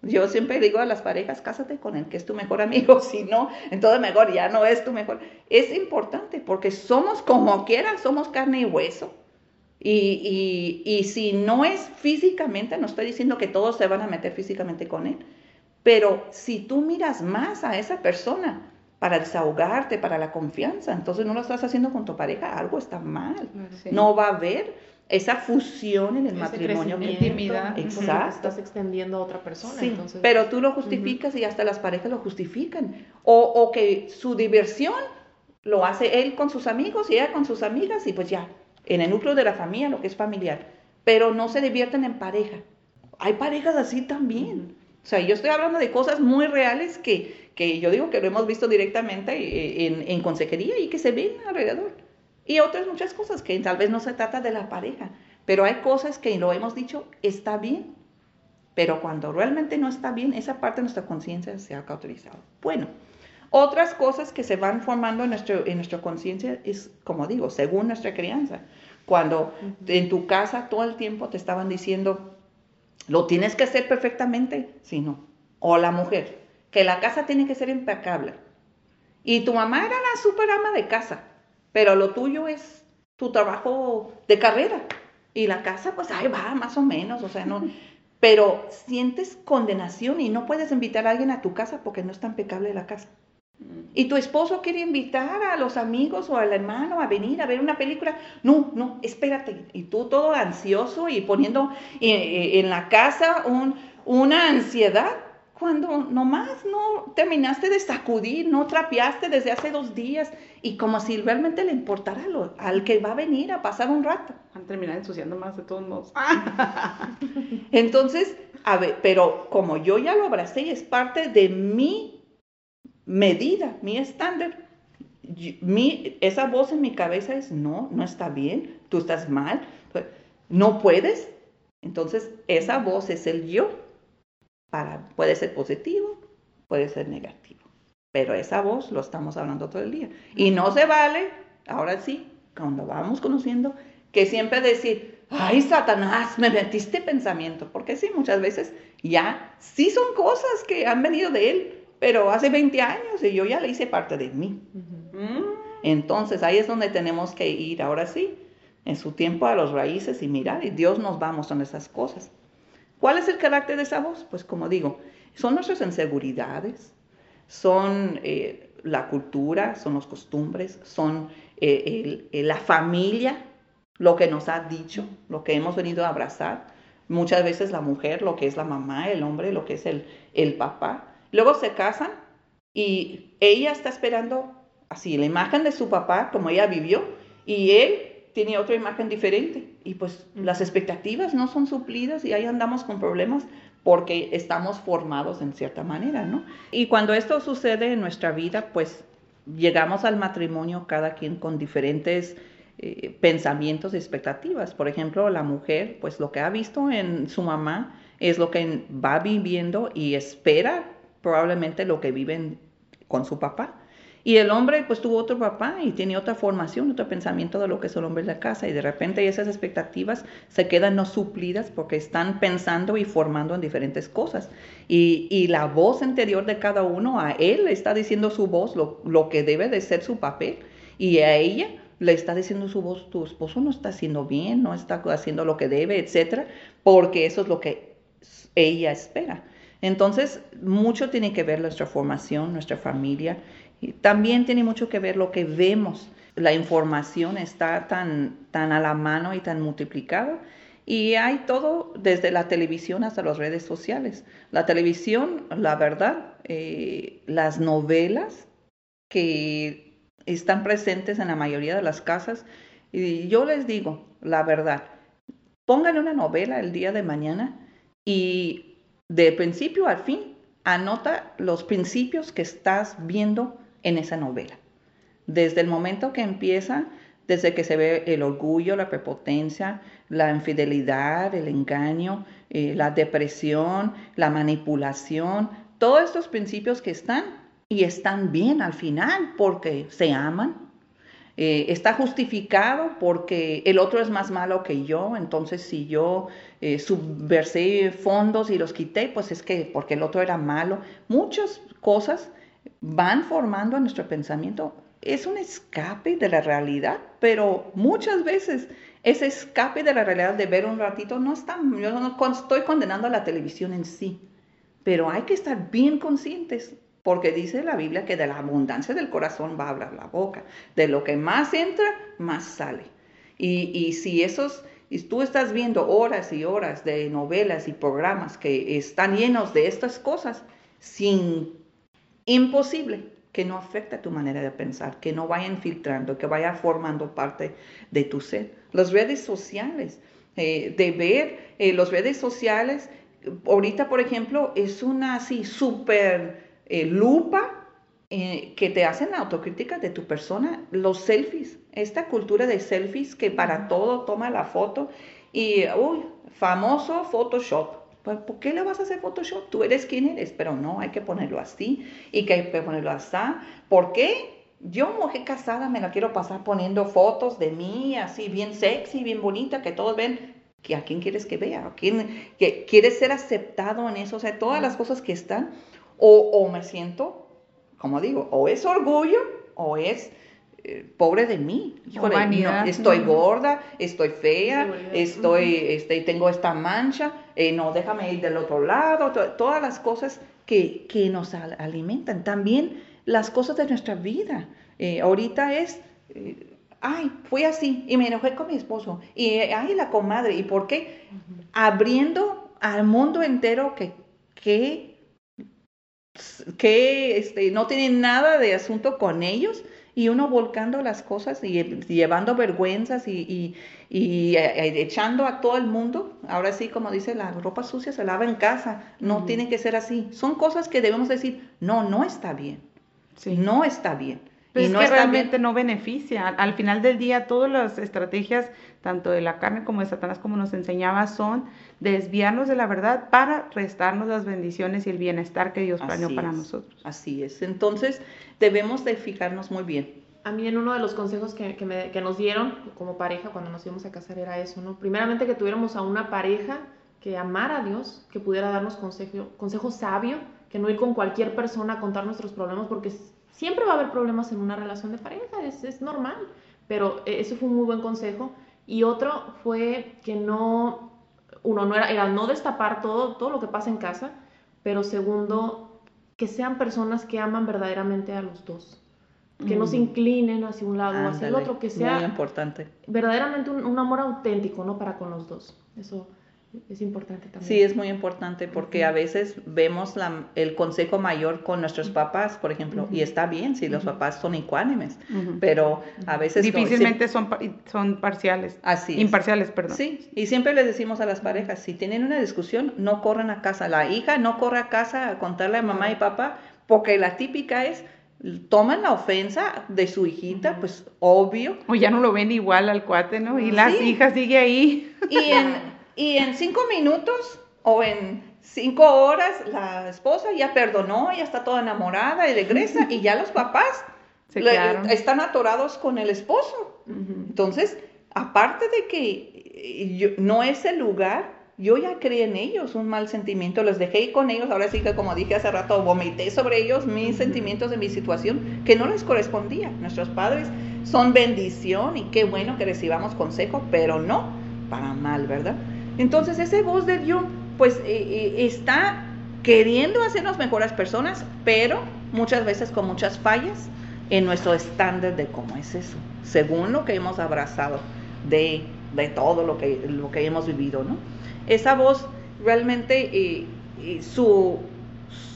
Yo siempre digo a las parejas, cásate con el que es tu mejor amigo, si no, entonces mejor ya no es tu mejor. Es importante porque somos como quieran, somos carne y hueso. Y, y, y, si no es físicamente, no estoy diciendo que todos se van a meter físicamente con él, pero si tú miras más a esa persona para desahogarte, para la confianza, entonces no lo estás haciendo con tu pareja, algo está mal. No va a haber esa fusión en el matrimonio. Intimidad. Exacto. Estás extendiendo a otra persona. Sí, pero tú lo justificas y hasta las parejas lo justifican. O, o que su diversión lo hace él con sus amigos y ella con sus amigas y pues ya, en el núcleo de la familia, lo que es familiar. Pero no se divierten en pareja. Hay parejas así también. O sea, yo estoy hablando de cosas muy reales que, que yo digo que lo hemos visto directamente eh, en, en consejería y que se ven alrededor. Y otras muchas cosas que tal vez no se trata de la pareja, pero hay cosas que lo hemos dicho, está bien. Pero cuando realmente no está bien, esa parte de nuestra conciencia se ha cauterizado. Bueno, otras cosas que se van formando en, nuestro, en nuestra conciencia es, como digo, según nuestra crianza. Cuando en tu casa todo el tiempo te estaban diciendo, lo tienes que hacer perfectamente, si no. O la mujer, que la casa tiene que ser impecable. Y tu mamá era la super ama de casa pero lo tuyo es tu trabajo de carrera y la casa pues ahí va más o menos, o sea, no, pero sientes condenación y no puedes invitar a alguien a tu casa porque no es tan impecable la casa. Y tu esposo quiere invitar a los amigos o al hermano a venir a ver una película. No, no, espérate. Y tú todo ansioso y poniendo eh, eh, en, la casa un, una ansiedad cuando nomás no terminaste de sacudir, no trapeaste desde hace dos días y como si realmente le importara al que va a venir a pasar un rato. Van a terminar ensuciando más de todos modos. Entonces, a ver, pero como yo ya lo abracé y es parte de mi medida, mi estándar, mi, esa voz en mi cabeza es, no, no está bien, tú estás mal, no puedes. Entonces, esa voz es el yo para, puede ser positivo, puede ser negativo. Pero esa voz lo estamos hablando todo el día. Y no se vale, ahora sí, cuando vamos conociendo, que siempre decir, ay, Satanás, me metiste pensamiento. Porque sí, muchas veces ya sí son cosas que han venido de él, pero hace 20 años y yo ya le hice parte de mí. Entonces ahí es donde tenemos que ir, ahora sí, en su tiempo a los raíces y mirar, y Dios nos va mostrando esas cosas. ¿Cuál es el carácter de esa voz? Pues como digo, son nuestras inseguridades, son eh, la cultura, son las costumbres, son eh, la familia, lo que nos ha dicho, lo que hemos venido a abrazar. Muchas veces la mujer, lo que es la mamá, el hombre, lo que es el, el papá. Luego se casan y ella está esperando así la imagen de su papá, como ella vivió, y él tiene otra imagen diferente y pues las expectativas no son suplidas y ahí andamos con problemas porque estamos formados en cierta manera, ¿no? Y cuando esto sucede en nuestra vida, pues llegamos al matrimonio cada quien con diferentes eh, pensamientos y expectativas. Por ejemplo, la mujer, pues lo que ha visto en su mamá es lo que va viviendo y espera probablemente lo que viven con su papá. Y el hombre pues tuvo otro papá y tiene otra formación, otro pensamiento de lo que es el hombre de la casa y de repente esas expectativas se quedan no suplidas porque están pensando y formando en diferentes cosas. Y, y la voz interior de cada uno, a él le está diciendo su voz lo, lo que debe de ser su papel y a ella le está diciendo su voz, tu esposo no está haciendo bien, no está haciendo lo que debe, etcétera, porque eso es lo que ella espera. Entonces, mucho tiene que ver nuestra formación, nuestra familia también tiene mucho que ver lo que vemos. La información está tan, tan a la mano y tan multiplicada. Y hay todo desde la televisión hasta las redes sociales. La televisión, la verdad, eh, las novelas que están presentes en la mayoría de las casas. Y yo les digo, la verdad, pongan una novela el día de mañana y de principio al fin anota los principios que estás viendo en esa novela. Desde el momento que empieza, desde que se ve el orgullo, la prepotencia, la infidelidad, el engaño, eh, la depresión, la manipulación, todos estos principios que están y están bien al final porque se aman. Eh, está justificado porque el otro es más malo que yo, entonces si yo eh, subversé fondos y los quité, pues es que porque el otro era malo. Muchas cosas van formando nuestro pensamiento. Es un escape de la realidad, pero muchas veces ese escape de la realidad de ver un ratito no está, yo no estoy condenando a la televisión en sí, pero hay que estar bien conscientes porque dice la Biblia que de la abundancia del corazón va a hablar la boca. De lo que más entra, más sale. Y, si esos, y tú estás viendo horas y horas de novelas y programas que están llenos de estas cosas, sin imposible que no afecte tu manera de pensar, que no vaya infiltrando, que vaya formando parte de tu ser. Las redes sociales, eh, de ver eh, las redes sociales, ahorita por ejemplo, es una así súper eh, lupa eh, que te hacen la autocrítica de tu persona, los selfies, esta cultura de selfies que para todo toma la foto y, uy, famoso Photoshop. Pues, ¿Por qué le vas a hacer Photoshop? Tú eres quien eres, pero no, hay que ponerlo así y que hay que ponerlo así. ¿Por qué? Yo, mujer casada, me la quiero pasar poniendo fotos de mí, así bien sexy, bien bonita, que todos ven. ¿A quién quieres que vea? ¿A quién que quieres ser aceptado en eso? O sea, todas las cosas que están o, me siento, como digo, o es orgullo o es eh, pobre de mí. estoy gorda, estoy fea, estoy, este, tengo esta mancha, eh, no, déjame ir del otro lado, todas las cosas que, nos alimentan. También las cosas de nuestra vida. Eh, ahorita es, ay, fui así y me enojé con mi esposo. Y, ay, la comadre. ¿Y por qué? Abriendo al mundo entero que, que que este, no tienen nada de asunto con ellos y uno volcando las cosas y, llevando vergüenzas y, y, eh, echando a todo el mundo. Ahora sí, como dice, la ropa sucia se lava en casa, no tiene que ser así. Son cosas que debemos decir, no, no está bien, no está bien. Pues y no que realmente no beneficia. Al final del día, todas las estrategias, tanto de la carne como de Satanás, como nos enseñaba, son desviarnos de la verdad para restarnos las bendiciones y el bienestar que Dios planeó para nosotros. Así es. Entonces, debemos de fijarnos muy bien. A mí en uno de los consejos que, que, nos dieron como pareja cuando nos íbamos a casar era eso, ¿no? Primeramente que tuviéramos a una pareja que amara a Dios, que pudiera darnos consejo, consejo sabio, que no ir con cualquier persona a contar nuestros problemas, porque Siempre va a haber problemas en una relación de pareja, es, es normal, pero eh, eso fue un muy buen consejo. Y otro fue que no, uno no era, era no destapar todo, todo lo que pasa en casa, pero segundo, que sean personas que aman verdaderamente a los dos. Que no se mm. inclinen hacia un lado o hacia el otro, que sea muy importante. verdaderamente un, un, amor auténtico, ¿no? Para con los dos. Eso, es importante también. Sí, es muy importante porque a veces vemos el consejo mayor con nuestros papás, por ejemplo, y está bien si los papás son ecuánimes, pero a veces... Difícilmente son, son parciales. Así. Imparciales, perdón. Sí, y siempre les decimos a las parejas, si tienen una discusión, no corren a casa. La hija no corre a casa a contarle a mamá y papá, porque la típica es toman la ofensa de su hijita, pues obvio. O ya no lo ven igual al cuate, ¿no? Y la hija sigue ahí. Y en, y en cinco minutos o en cinco horas la esposa ya perdonó, ya está toda enamorada y regresa y ya los papás están atorados con el esposo. Entonces, aparte de que no es el lugar, yo ya creí en ellos un mal sentimiento, los dejé con ellos, ahora sí que como dije hace rato, vomité sobre ellos mis sentimientos de mi situación que no les correspondía. Nuestros padres son bendición y qué bueno que recibamos consejo, pero no para mal, ¿verdad? Entonces ese voz de Dios pues eh, eh, está queriendo hacernos mejores personas, pero muchas veces con muchas fallas en nuestro estándar de cómo es eso, según lo que hemos abrazado de, todo lo que, lo que hemos vivido, ¿no? Esa voz realmente, eh, su,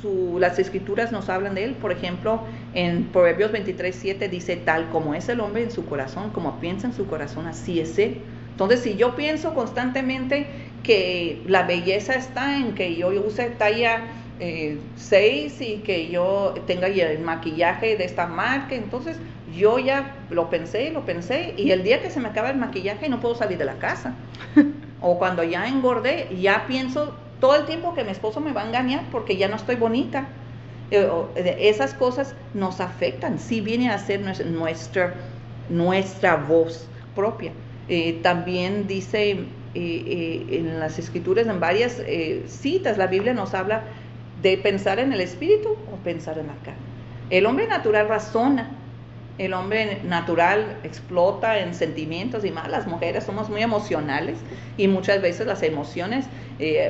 su, las escrituras nos hablan de él, por ejemplo, en Proverbios 23, 7 dice, tal como es el hombre en su corazón, como piensa en su corazón, así es él. Entonces, si yo pienso constantemente que la belleza está en que yo use talla 6 eh, y que yo tenga el maquillaje de esta marca, entonces yo ya lo pensé, lo pensé, y el día que se me acaba el maquillaje no puedo salir de la casa. o cuando ya engordé, ya pienso todo el tiempo que mi esposo me va a engañar porque ya no estoy bonita. Eh, esas cosas nos afectan, si viene a ser nuestra nuestra voz propia. Eh, también dice eh, eh, en las escrituras, en varias citas, la Biblia nos habla de pensar en el espíritu o pensar en la carne. El hombre natural razona, el hombre natural explota en sentimientos y más las mujeres somos muy emocionales y muchas veces las emociones,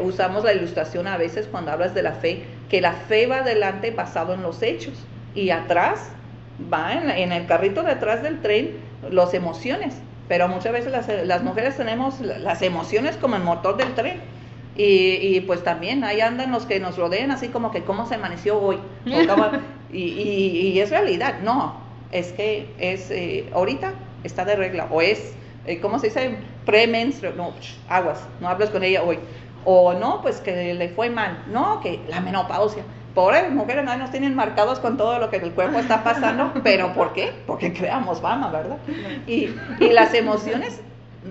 usamos la ilustración a veces cuando hablas de la fe, que la fe va adelante basado en los hechos y atrás va en, el carrito detrás del tren las emociones, pero muchas veces las, mujeres tenemos las emociones como el motor del tren. Y, pues también ahí andan los que nos rodean así como que cómo se amaneció hoy. y, es realidad, no, es que es eh, ahorita está de regla o es, eh, ¿cómo se dice? Premenstrual, no, aguas, no hablas con ella hoy. O no, pues que le fue mal, no, que la menopausia pobres mujeres no nos tienen marcados con todo lo que el cuerpo está pasando, pero ¿por qué? Porque creamos fama, ¿verdad? Y, las emociones,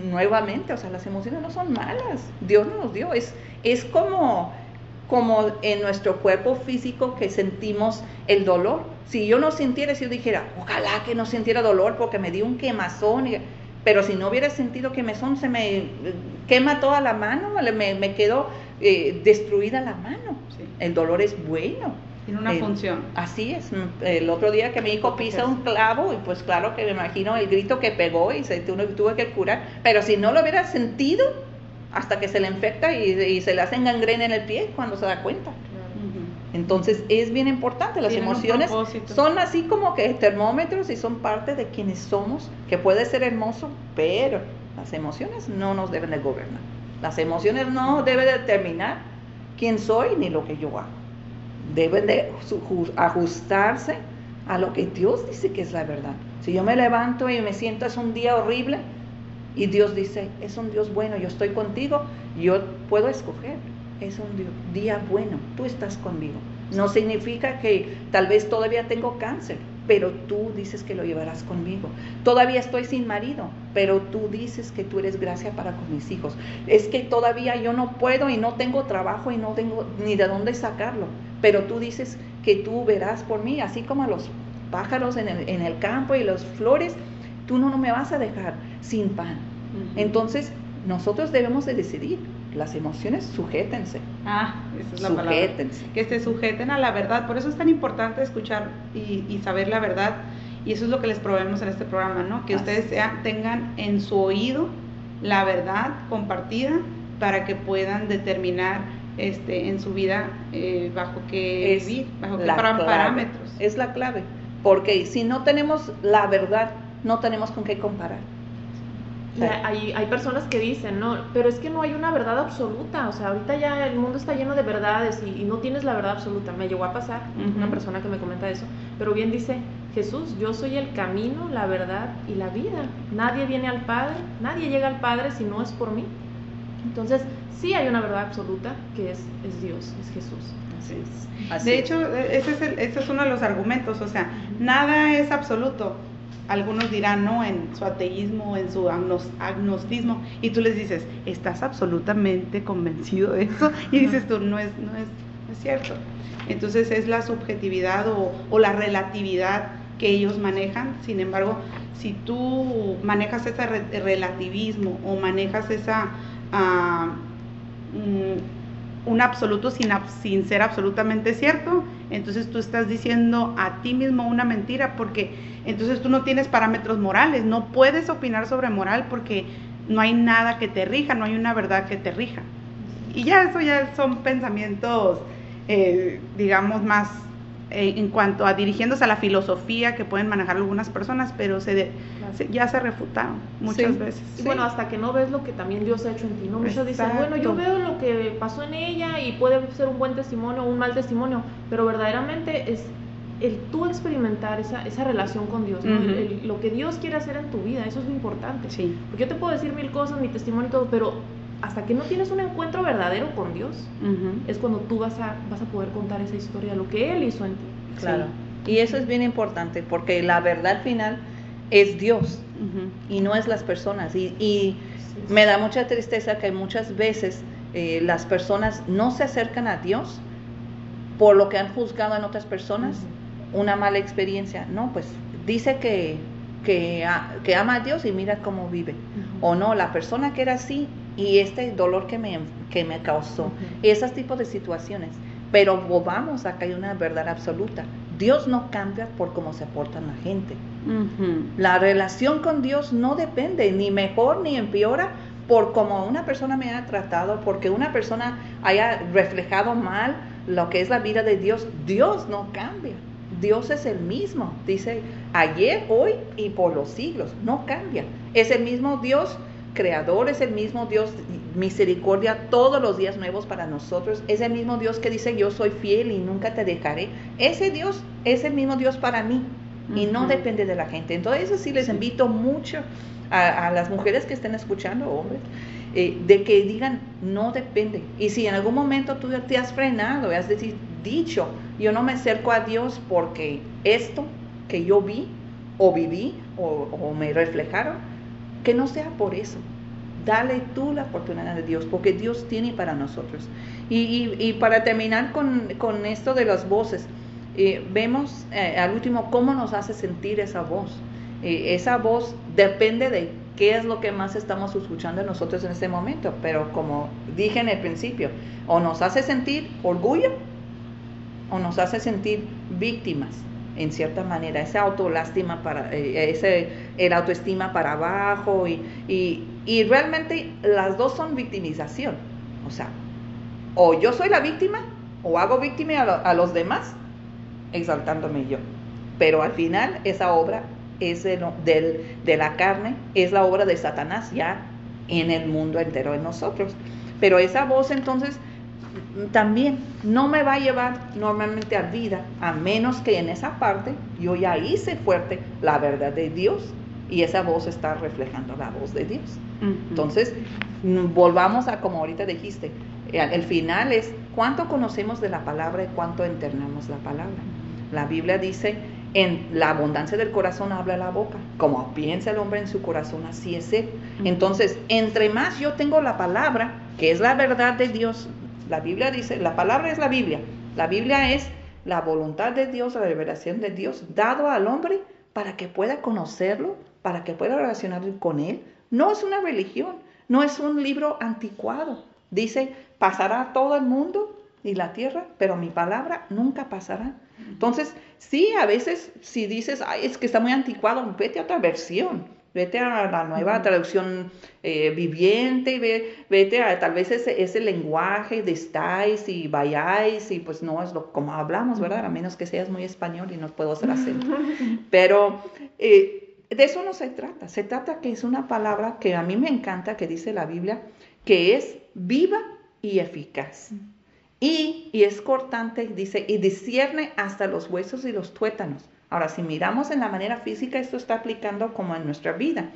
nuevamente, o sea, las emociones no son malas, Dios nos dio, es, es como, como en nuestro cuerpo físico que sentimos el dolor. Si yo no sintiera, si yo dijera, ojalá que no sintiera dolor porque me dio un quemazón, pero si no hubiera sentido quemazón, se me quema toda la mano, me, me quedó eh, destruida la mano. El dolor es bueno. Tiene una función. Así es. El otro día que mi hijo pisa un clavo, y pues claro que me imagino el grito que pegó y se tuvo, tuve que curar. Pero si no lo hubiera sentido, hasta que se le infecta y, se le hacen gangrena en el pie cuando se da cuenta. Entonces es bien importante, las emociones son así como que termómetros y son parte de quienes somos, que puede ser hermoso, pero las emociones no nos deben de gobernar. Las emociones no deben determinar quién soy ni lo que yo hago. Deben de ajustarse a lo que Dios dice que es la verdad. Si yo me levanto y me siento es un día horrible y Dios dice, es un Dios bueno, yo estoy contigo, yo puedo escoger, es un día bueno, tú estás conmigo. No significa que tal vez todavía tengo cáncer, pero tú dices que lo llevarás conmigo. Todavía estoy sin marido, pero tú dices que tú eres gracia para con mis hijos. Es que todavía yo no puedo y no tengo trabajo y no tengo ni de dónde sacarlo, pero tú dices que tú verás por mí, así como a los pájaros en el, campo y las flores, tú no, no me vas a dejar sin pan. Entonces, nosotros debemos de decidir las emociones sujétense. Ah, esa es la sujétense. Que se sujeten a la verdad. Por eso es tan importante escuchar y, saber la verdad. Y eso es lo que les proveemos en este programa, ¿no? Que ustedes tengan en su oído la verdad compartida para que puedan determinar este, en su vida eh, bajo qué vivir, bajo qué parámetros. Es la clave. Porque si no tenemos la verdad, no tenemos con qué comparar hay, hay, personas que dicen, no, pero es que no hay una verdad absoluta, o sea, ahorita ya el mundo está lleno de verdades y, no tienes la verdad absoluta. Me llegó a pasar una persona que me comenta eso, pero bien dice, Jesús, yo soy el camino, la verdad y la vida. Nadie viene al Padre, nadie llega al Padre si no es por mí. Entonces, sí hay una verdad absoluta que es, es Dios, es Jesús. Así de hecho, ese es, ese es uno de los argumentos, o sea, nada es absoluto algunos dirán, no, en su ateísmo, en su agnostismo, y tú les dices, ¿estás absolutamente convencido de eso? Y dices tú, no es, no es, no es cierto. Entonces es la subjetividad o, la relatividad que ellos manejan, sin embargo, si tú manejas ese relativismo o manejas esa... Uh, un absoluto sin, sin ser absolutamente cierto, entonces tú estás diciendo a ti mismo una mentira porque entonces tú no tienes parámetros morales, no puedes opinar sobre moral porque no hay nada que te rija, no hay una verdad que te rija. Y ya eso ya son pensamientos, eh, digamos, más en cuanto a dirigiéndose a la filosofía que pueden manejar algunas personas, pero se, ya se refutaron muchas veces. Y bueno, hasta que no ves lo que también Dios ha hecho en ti, ¿no? Muchos dicen, bueno, yo veo lo que pasó en ella y puede ser un buen testimonio o un mal testimonio, pero verdaderamente es el tú experimentar esa, esa relación con Dios, lo que Dios quiere hacer en tu vida, eso es lo importante. Sí. Porque yo te puedo decir mil cosas, mi testimonio y todo, pero hasta que no tienes un encuentro verdadero con Dios, es cuando tú vas a, vas a poder contar esa historia, lo que Él hizo en ti. Claro. Y eso es bien importante, porque la verdad final es Dios y no es las personas. Y, me da mucha tristeza que muchas veces eh, las personas no se acercan a Dios por lo que han juzgado en otras personas, una mala experiencia. No, pues dice que que, que ama a Dios y mira cómo vive. O no, la persona que era así y este dolor que me, que me causó. Esos tipos de situaciones. Pero vamos, acá hay una verdad absoluta. Dios no cambia por cómo se porta la gente. La relación con Dios no depende ni mejor ni empeora por cómo una persona me ha tratado, porque una persona haya reflejado mal lo que es la vida de Dios. Dios no cambia. Dios es el mismo, dice ayer, hoy y por los siglos, no cambia. Es el mismo Dios creador, es el mismo Dios misericordia todos los días nuevos para nosotros. Es el mismo Dios que dice yo soy fiel y nunca te dejaré. Ese Dios es el mismo Dios para mí y no depende de la gente. Entonces eso sí les invito mucho a, las mujeres que estén escuchando, hombres, eh, de que digan no depende. Y si en algún momento tú te has frenado, has dicho, yo no me acerco a Dios porque esto que yo vi o viví o, me reflejaron, que no sea por eso. Dale tú la oportunidad de Dios, porque Dios tiene para nosotros. Y, para terminar con, esto de las voces, eh, vemos eh, al último cómo nos hace sentir esa voz. Eh, esa voz depende de qué es lo que más estamos escuchando nosotros en este momento, pero como dije en el principio, o nos hace sentir orgullo o nos hace sentir víctimas en cierta manera, esa autolástima para, eh, ese, el autoestima para abajo y, y, realmente las dos son victimización. O sea, o yo soy la víctima o hago víctima a, los demás exaltándome yo. Pero al final esa obra es de, de la carne, es la obra de Satanás ya en el mundo entero de nosotros. Pero esa voz entonces también no me va a llevar normalmente a vida, a menos que en esa parte yo ya hice fuerte la verdad de Dios y esa voz está reflejando la voz de Dios. Entonces, volvamos a como ahorita dijiste, el final es cuánto conocemos de la palabra y cuánto enternamos la palabra. La Biblia dice, en la abundancia del corazón habla la boca. Como piensa el hombre en su corazón, así es él. Entonces, entre más yo tengo la palabra, que es la verdad de Dios, la Biblia dice, la palabra es la Biblia. La Biblia es la voluntad de Dios, la revelación de Dios dado al hombre para que pueda conocerlo, para que pueda relacionarse con él. No es una religión, no es un libro anticuado. Dice, pasará todo el mundo y la tierra, pero mi palabra nunca pasará. Entonces, sí, a veces si dices, ay, es que está muy anticuado, vete a otra versión. Vete a la nueva traducción eh, viviente, ve, vete a tal vez ese, ese, lenguaje de estáis y vayáis y pues no es lo como hablamos, ¿verdad? A menos que seas muy español y no puedo hacer acento. Pero eh, de eso no se trata, se trata que es una palabra que a mí me encanta, que dice la Biblia, que es viva y eficaz. Y, y es cortante, dice, y discierne hasta los huesos y los tuétanos Ahora, si miramos en la manera física, esto está aplicando como en nuestra vida.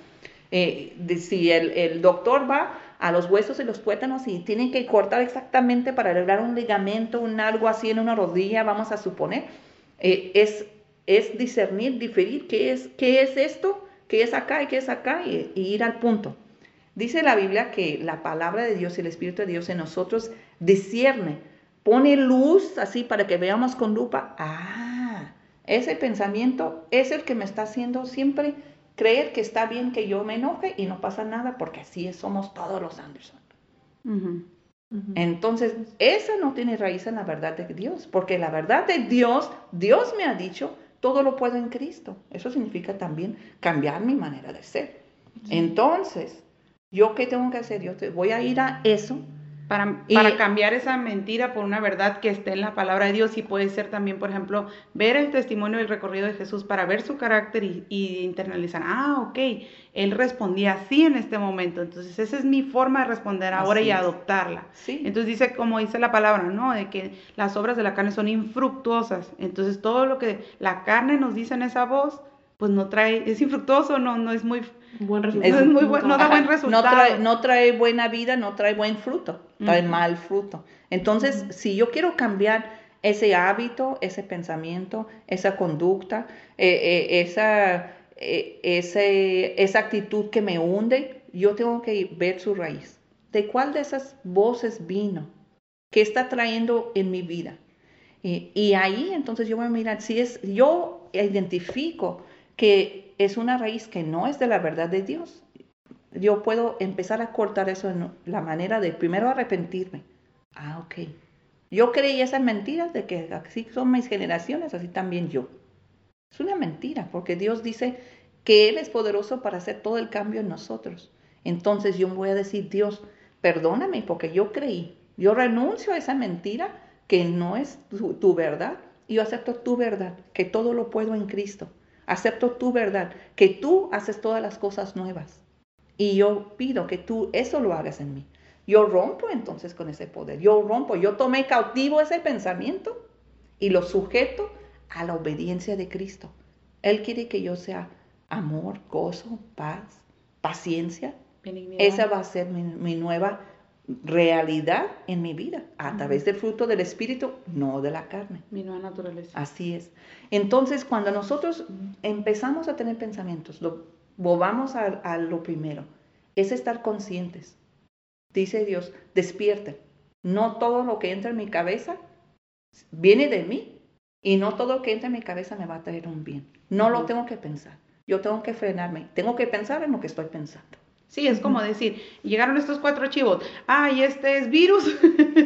Eh, si el, doctor va a los huesos y los tuétanos y tiene que cortar exactamente para arreglar un ligamento, un algo así en una rodilla, vamos a suponer, eh, es, es discernir, diferir qué es, qué es esto, qué es acá y qué es acá y, y ir al punto. Dice la Biblia que la palabra de Dios y el Espíritu de Dios en nosotros discierne, pone luz así para que veamos con lupa. Ah, ese pensamiento es el que me está haciendo siempre creer que está bien que yo me enoje y no pasa nada porque así somos todos los Anderson. Entonces, esa no tiene raíz en la verdad de Dios, porque la verdad de Dios, Dios me ha dicho, todo lo puedo en Cristo. Eso significa también cambiar mi manera de ser. Entonces, ¿yo qué tengo que hacer? Yo te, voy a ir a eso para, para, cambiar esa mentira por una verdad que esté en la palabra de Dios y puede ser también, por ejemplo, ver el testimonio del recorrido de Jesús para ver su carácter y, internalizar, ah, ok, él respondía así en este momento, entonces esa es mi forma de responder ahora y adoptarla. Sí. Entonces dice, como dice la palabra, ¿no? De que las obras de la carne son infructuosas, entonces todo lo que la carne nos dice en esa voz, pues no trae, es infructuoso, no, no es muy buen resultado. no da buen resultado. No trae, buena vida, no trae buen fruto, trae mal fruto. Entonces, si yo quiero cambiar ese hábito, ese pensamiento, esa conducta, eh, eh, esa, eh, ese, esa actitud que me hunde, yo tengo que ver su raíz. ¿De cuál de esas voces vino? ¿Qué está trayendo en mi vida? Y, y ahí entonces yo voy a mirar, si es, yo identifico que es una raíz que no es de la verdad de Dios, yo puedo empezar a cortar eso en la manera de primero arrepentirme. Ah, ok. Yo creí esas mentiras de que así son mis generaciones, así también yo. Es una mentira, porque Dios dice que Él es poderoso para hacer todo el cambio en nosotros. Entonces yo voy a decir, Dios, perdóname porque yo creí. Yo renuncio a esa mentira que no es tu, tu verdad. Y yo acepto tu verdad, que todo lo puedo en Cristo. Acepto tu verdad, que tú haces todas las cosas nuevas. Y yo pido que tú eso lo hagas en mí. Yo rompo entonces con ese poder. Yo rompo, yo tomé cautivo ese pensamiento y lo sujeto a la obediencia de Cristo. Él quiere que yo sea amor, gozo, paz, paciencia. Esa va a ser mi, nueva realidad en mi vida, a través del fruto del Espíritu, no de la carne. Mi nueva naturaleza. Así es. Entonces, cuando nosotros empezamos a tener pensamientos, lo, volvamos a, lo primero, es estar conscientes. Dice Dios, despierte. No todo lo que entra en mi cabeza viene de mí y no todo lo que entra en mi cabeza me va a traer un bien. No lo tengo que pensar. Yo tengo que frenarme. Tengo que pensar en lo que estoy pensando. Sí, es como decir, llegaron estos cuatro chivos, ay, este es virus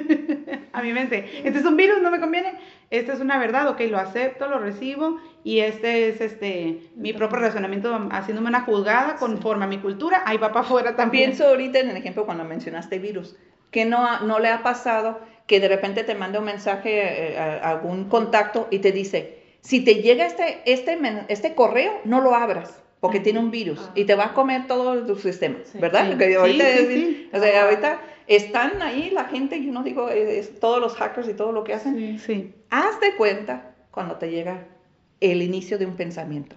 a mi mente, este es un virus, no me conviene, esta es una verdad, ok, lo acepto, lo recibo y este es este mi propio razonamiento haciéndome una juzgada conforme a mi cultura, ahí va para afuera también. Pienso ahorita en el ejemplo cuando mencionaste virus, que no, no le ha pasado que de repente te manda un mensaje eh, a algún contacto y te dice, si te llega este, este, este correo, no lo abras porque tiene un virus y te va a comer todo tu sistema, ¿verdad? ahorita, o sea, ahorita están ahí la gente, yo no digo es, todos los hackers y todo lo que hacen. Sí, Haz de cuenta cuando te llega el inicio de un pensamiento.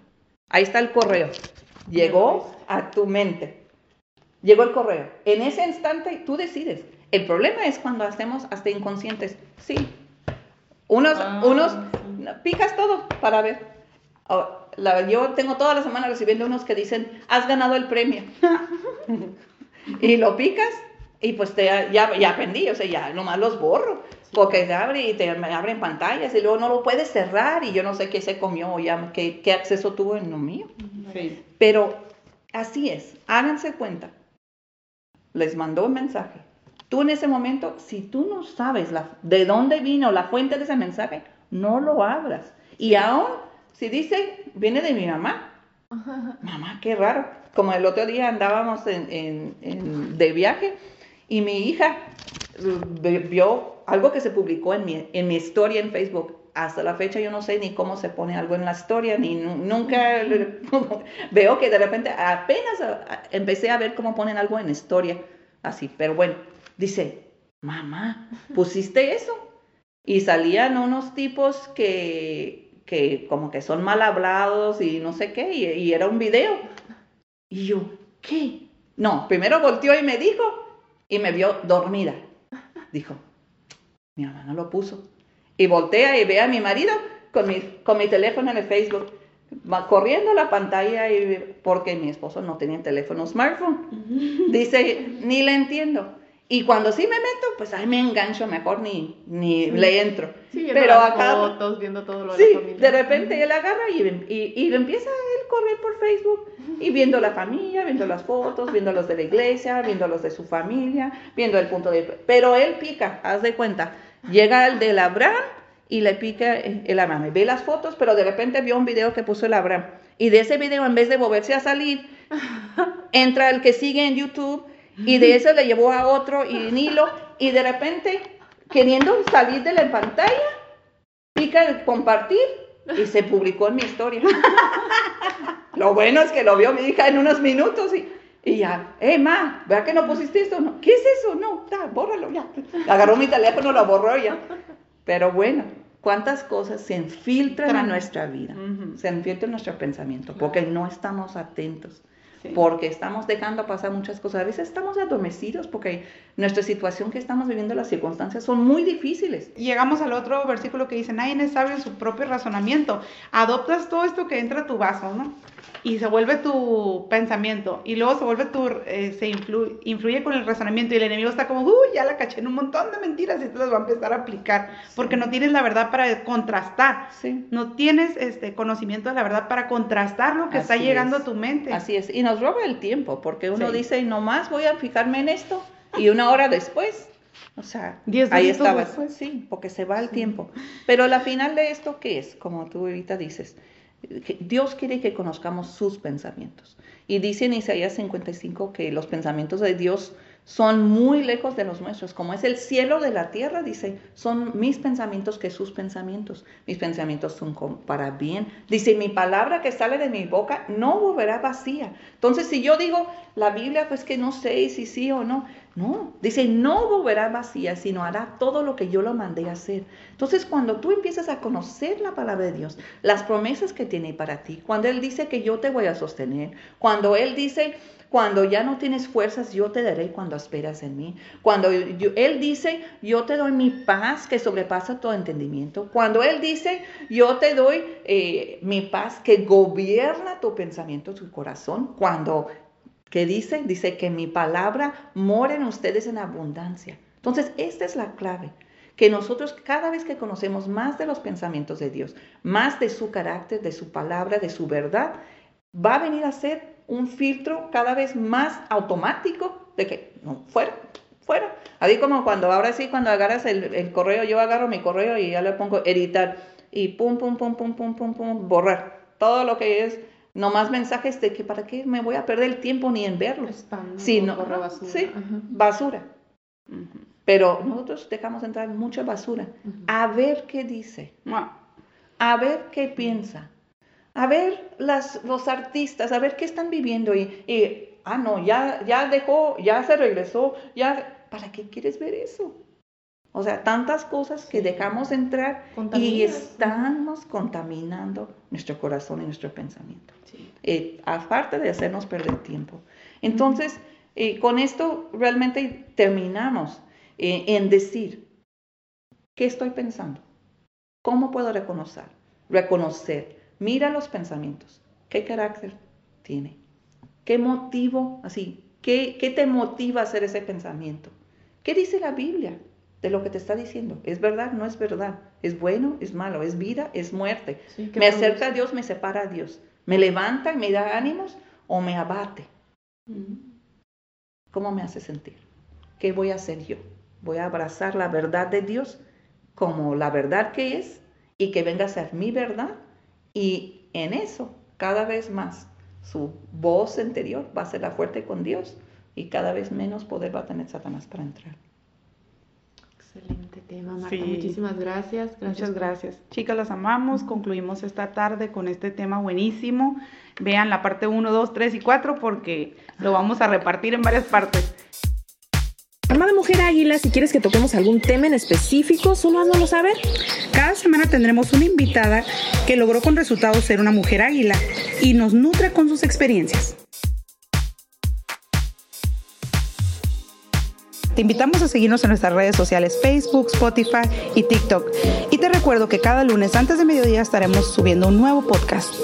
Ahí está el correo. Llegó a tu mente. Llegó el correo. En ese instante tú decides. El problema es cuando hacemos hasta inconscientes. Sí. Unos, ah, unos, picas todo para ver. Oh, yo tengo toda la semana recibiendo unos que dicen, has ganado el premio. y lo picas y pues te, ya, ya aprendí, o sea, ya nomás los borro. Porque te abre y te abren pantallas y luego no lo puedes cerrar y yo no sé qué se comió o ya qué, qué acceso tuvo en lo mío. Pero así es, háganse cuenta. Les mandó un mensaje. Tú en ese momento, si tú no sabes la, de dónde vino la fuente de ese mensaje, no lo abras. Y aún si dice, viene de mi mamá. Mamá, qué raro. Como el otro día andábamos en, de viaje y mi hija vio algo que se publicó en mi, en mi historia en Facebook. Hasta la fecha yo no sé ni cómo se pone algo en la historia, ni nunca veo que de repente apenas empecé a ver cómo ponen algo en historia, así, pero bueno, dice, mamá, ¿pusiste eso? Y salían unos tipos que, que como que son mal hablados y no sé qué, y, era un video. Y yo, ¿qué? No, primero volteó y me dijo, y me vio dormida. Dijo, mi mamá no lo puso. Y voltea y ve a mi marido con mi, con mi teléfono en el Facebook, corriendo la pantalla y, porque mi esposo no tenía teléfono smartphone. Dice, ni le entiendo. Y cuando sí me meto, pues ahí me engancho, mejor ni, ni le entro. Sí, Pero acá, fotos, viendo todo lo de la familia. de repente él agarra y, y, y, empieza él correr por Facebook y viendo la familia, viendo las fotos, viendo los de la iglesia, viendo los de su familia, viendo el punto de... Pero él pica, haz de cuenta. Llega el del Abraham y le pica el Abraham. Ve las fotos, pero de repente vio un video que puso el Abraham. Y de ese video, en vez de volverse a salir, entra el que sigue en YouTube y de eso le llevó a otro y en hilo, y de repente, queriendo salir de la pantalla, pica el compartir y se publicó en mi historia. lo bueno es que lo vio mi hija en unos minutos y, y ya, eh, ma, ¿verdad que no pusiste esto? No. ¿Qué es eso? No, está, bórralo ya. Agarró mi teléfono, lo borró ya. Pero bueno, cuántas cosas se infiltran en nuestra vida, se infiltran en nuestro pensamiento, porque no estamos atentos porque estamos dejando pasar muchas cosas. A veces estamos adormecidos porque nuestra situación que estamos viviendo, las circunstancias son muy difíciles. Llegamos al otro versículo que dice, nadie en su propio razonamiento. Adoptas todo esto que entra a tu vaso, ¿no? Y se vuelve tu pensamiento. Y luego se vuelve tu, eh, se influye, con el razonamiento. Y el enemigo está como, uy, ya la caché en un montón de mentiras y te las va a empezar a aplicar. Porque no tienes la verdad para contrastar. Sí. No tienes este conocimiento de la verdad para contrastar lo que está llegando a tu mente. Así es. Y nos roba el tiempo, porque uno dice, nomás voy a fijarme en esto y una hora después, o sea, ahí estaba. Sí, porque se va el tiempo. Pero la final de esto, ¿qué es? Como tú ahorita dices, Dios quiere que conozcamos sus pensamientos. Y dice en Isaías 55 que los pensamientos de Dios son muy lejos de los nuestros. Como es el cielo de la tierra, dice, son mis pensamientos que sus pensamientos. Mis pensamientos son para bien. Dice, mi palabra que sale de mi boca no volverá vacía. Entonces, si yo digo la Biblia, pues que no sé si sí o no. No, dice, no volverá vacía, sino hará todo lo que yo lo mandé a hacer. Entonces, cuando tú empiezas a conocer la palabra de Dios, las promesas que tiene para ti, cuando Él dice que yo te voy a sostener, cuando Él dice cuando ya no tienes fuerzas, yo te daré cuando esperas en mí. Cuando Él dice, yo te doy mi paz que sobrepasa todo entendimiento. Cuando Él dice, yo te doy eh, mi paz que gobierna tu pensamiento, tu corazón. Cuando, ¿qué dice? Dice que mi palabra mora en ustedes en abundancia. Entonces, esta es la clave que nosotros cada vez que conocemos más de los pensamientos de Dios, más de su carácter, de su palabra, de su verdad, va a venir a ser un filtro cada vez más automático de que, no, fuera, fuera. Así como cuando, ahora sí, cuando agarras el, correo, yo agarro mi correo y ya le pongo editar y pum, pum, pum, pum, pum, pum, pum, borrar. Todo lo que es no más mensajes de que para qué me voy a perder el tiempo ni en verlos. sí, no, basura. Sí, basura. Pero nosotros dejamos entrar mucha basura. A ver qué dice. A ver qué piensa a ver las, los artistas, a ver qué están viviendo y, ah, no, ya, ya dejó, ya se regresó, ya, ¿para qué quieres ver eso? O sea, tantas cosas que dejamos entrar y estamos contaminando nuestro corazón y nuestro pensamiento. Eh, aparte de hacernos perder tiempo. Entonces, eh, con esto realmente terminamos eh, en decir, ¿qué estoy pensando? ¿Cómo puedo reconocer? Reconocer Mira los pensamientos. ¿Qué carácter tiene? ¿Qué motivo, así, qué, qué te motiva a hacer ese pensamiento? ¿Qué dice la Biblia de lo que te está diciendo? ¿Es verdad? ¿No es verdad? ¿Es bueno? ¿Es malo? ¿Es vida? ¿Es muerte? ¿Me acerca a Dios? ¿Me separa a Dios? ¿Me levanta y me da ánimos o me abate? ¿Cómo me hace sentir? ¿Qué voy a hacer yo? ¿Voy a abrazar la verdad de Dios como la verdad que es y que venga a ser mi verdad? Y en eso, cada vez más, su voz interior va a ser la fuerte con Dios y cada vez menos poder va a tener Satanás para entrar. Excelente tema, Marta. Muchísimas gracias. Muchas gracias. Chicas, las amamos. Concluimos esta tarde con este tema buenísimo. Vean la parte 1, 2, 3 y 4 porque lo vamos a repartir en varias partes. Mujer Águila, si quieres que toquemos algún tema en específico, solo háznoslo saber. Cada semana tendremos una invitada que logró con resultados ser una mujer águila y nos nutre con sus experiencias. Te invitamos a seguirnos en nuestras redes sociales Facebook, Spotify y TikTok. Y te recuerdo que cada lunes antes de mediodía estaremos subiendo un nuevo podcast.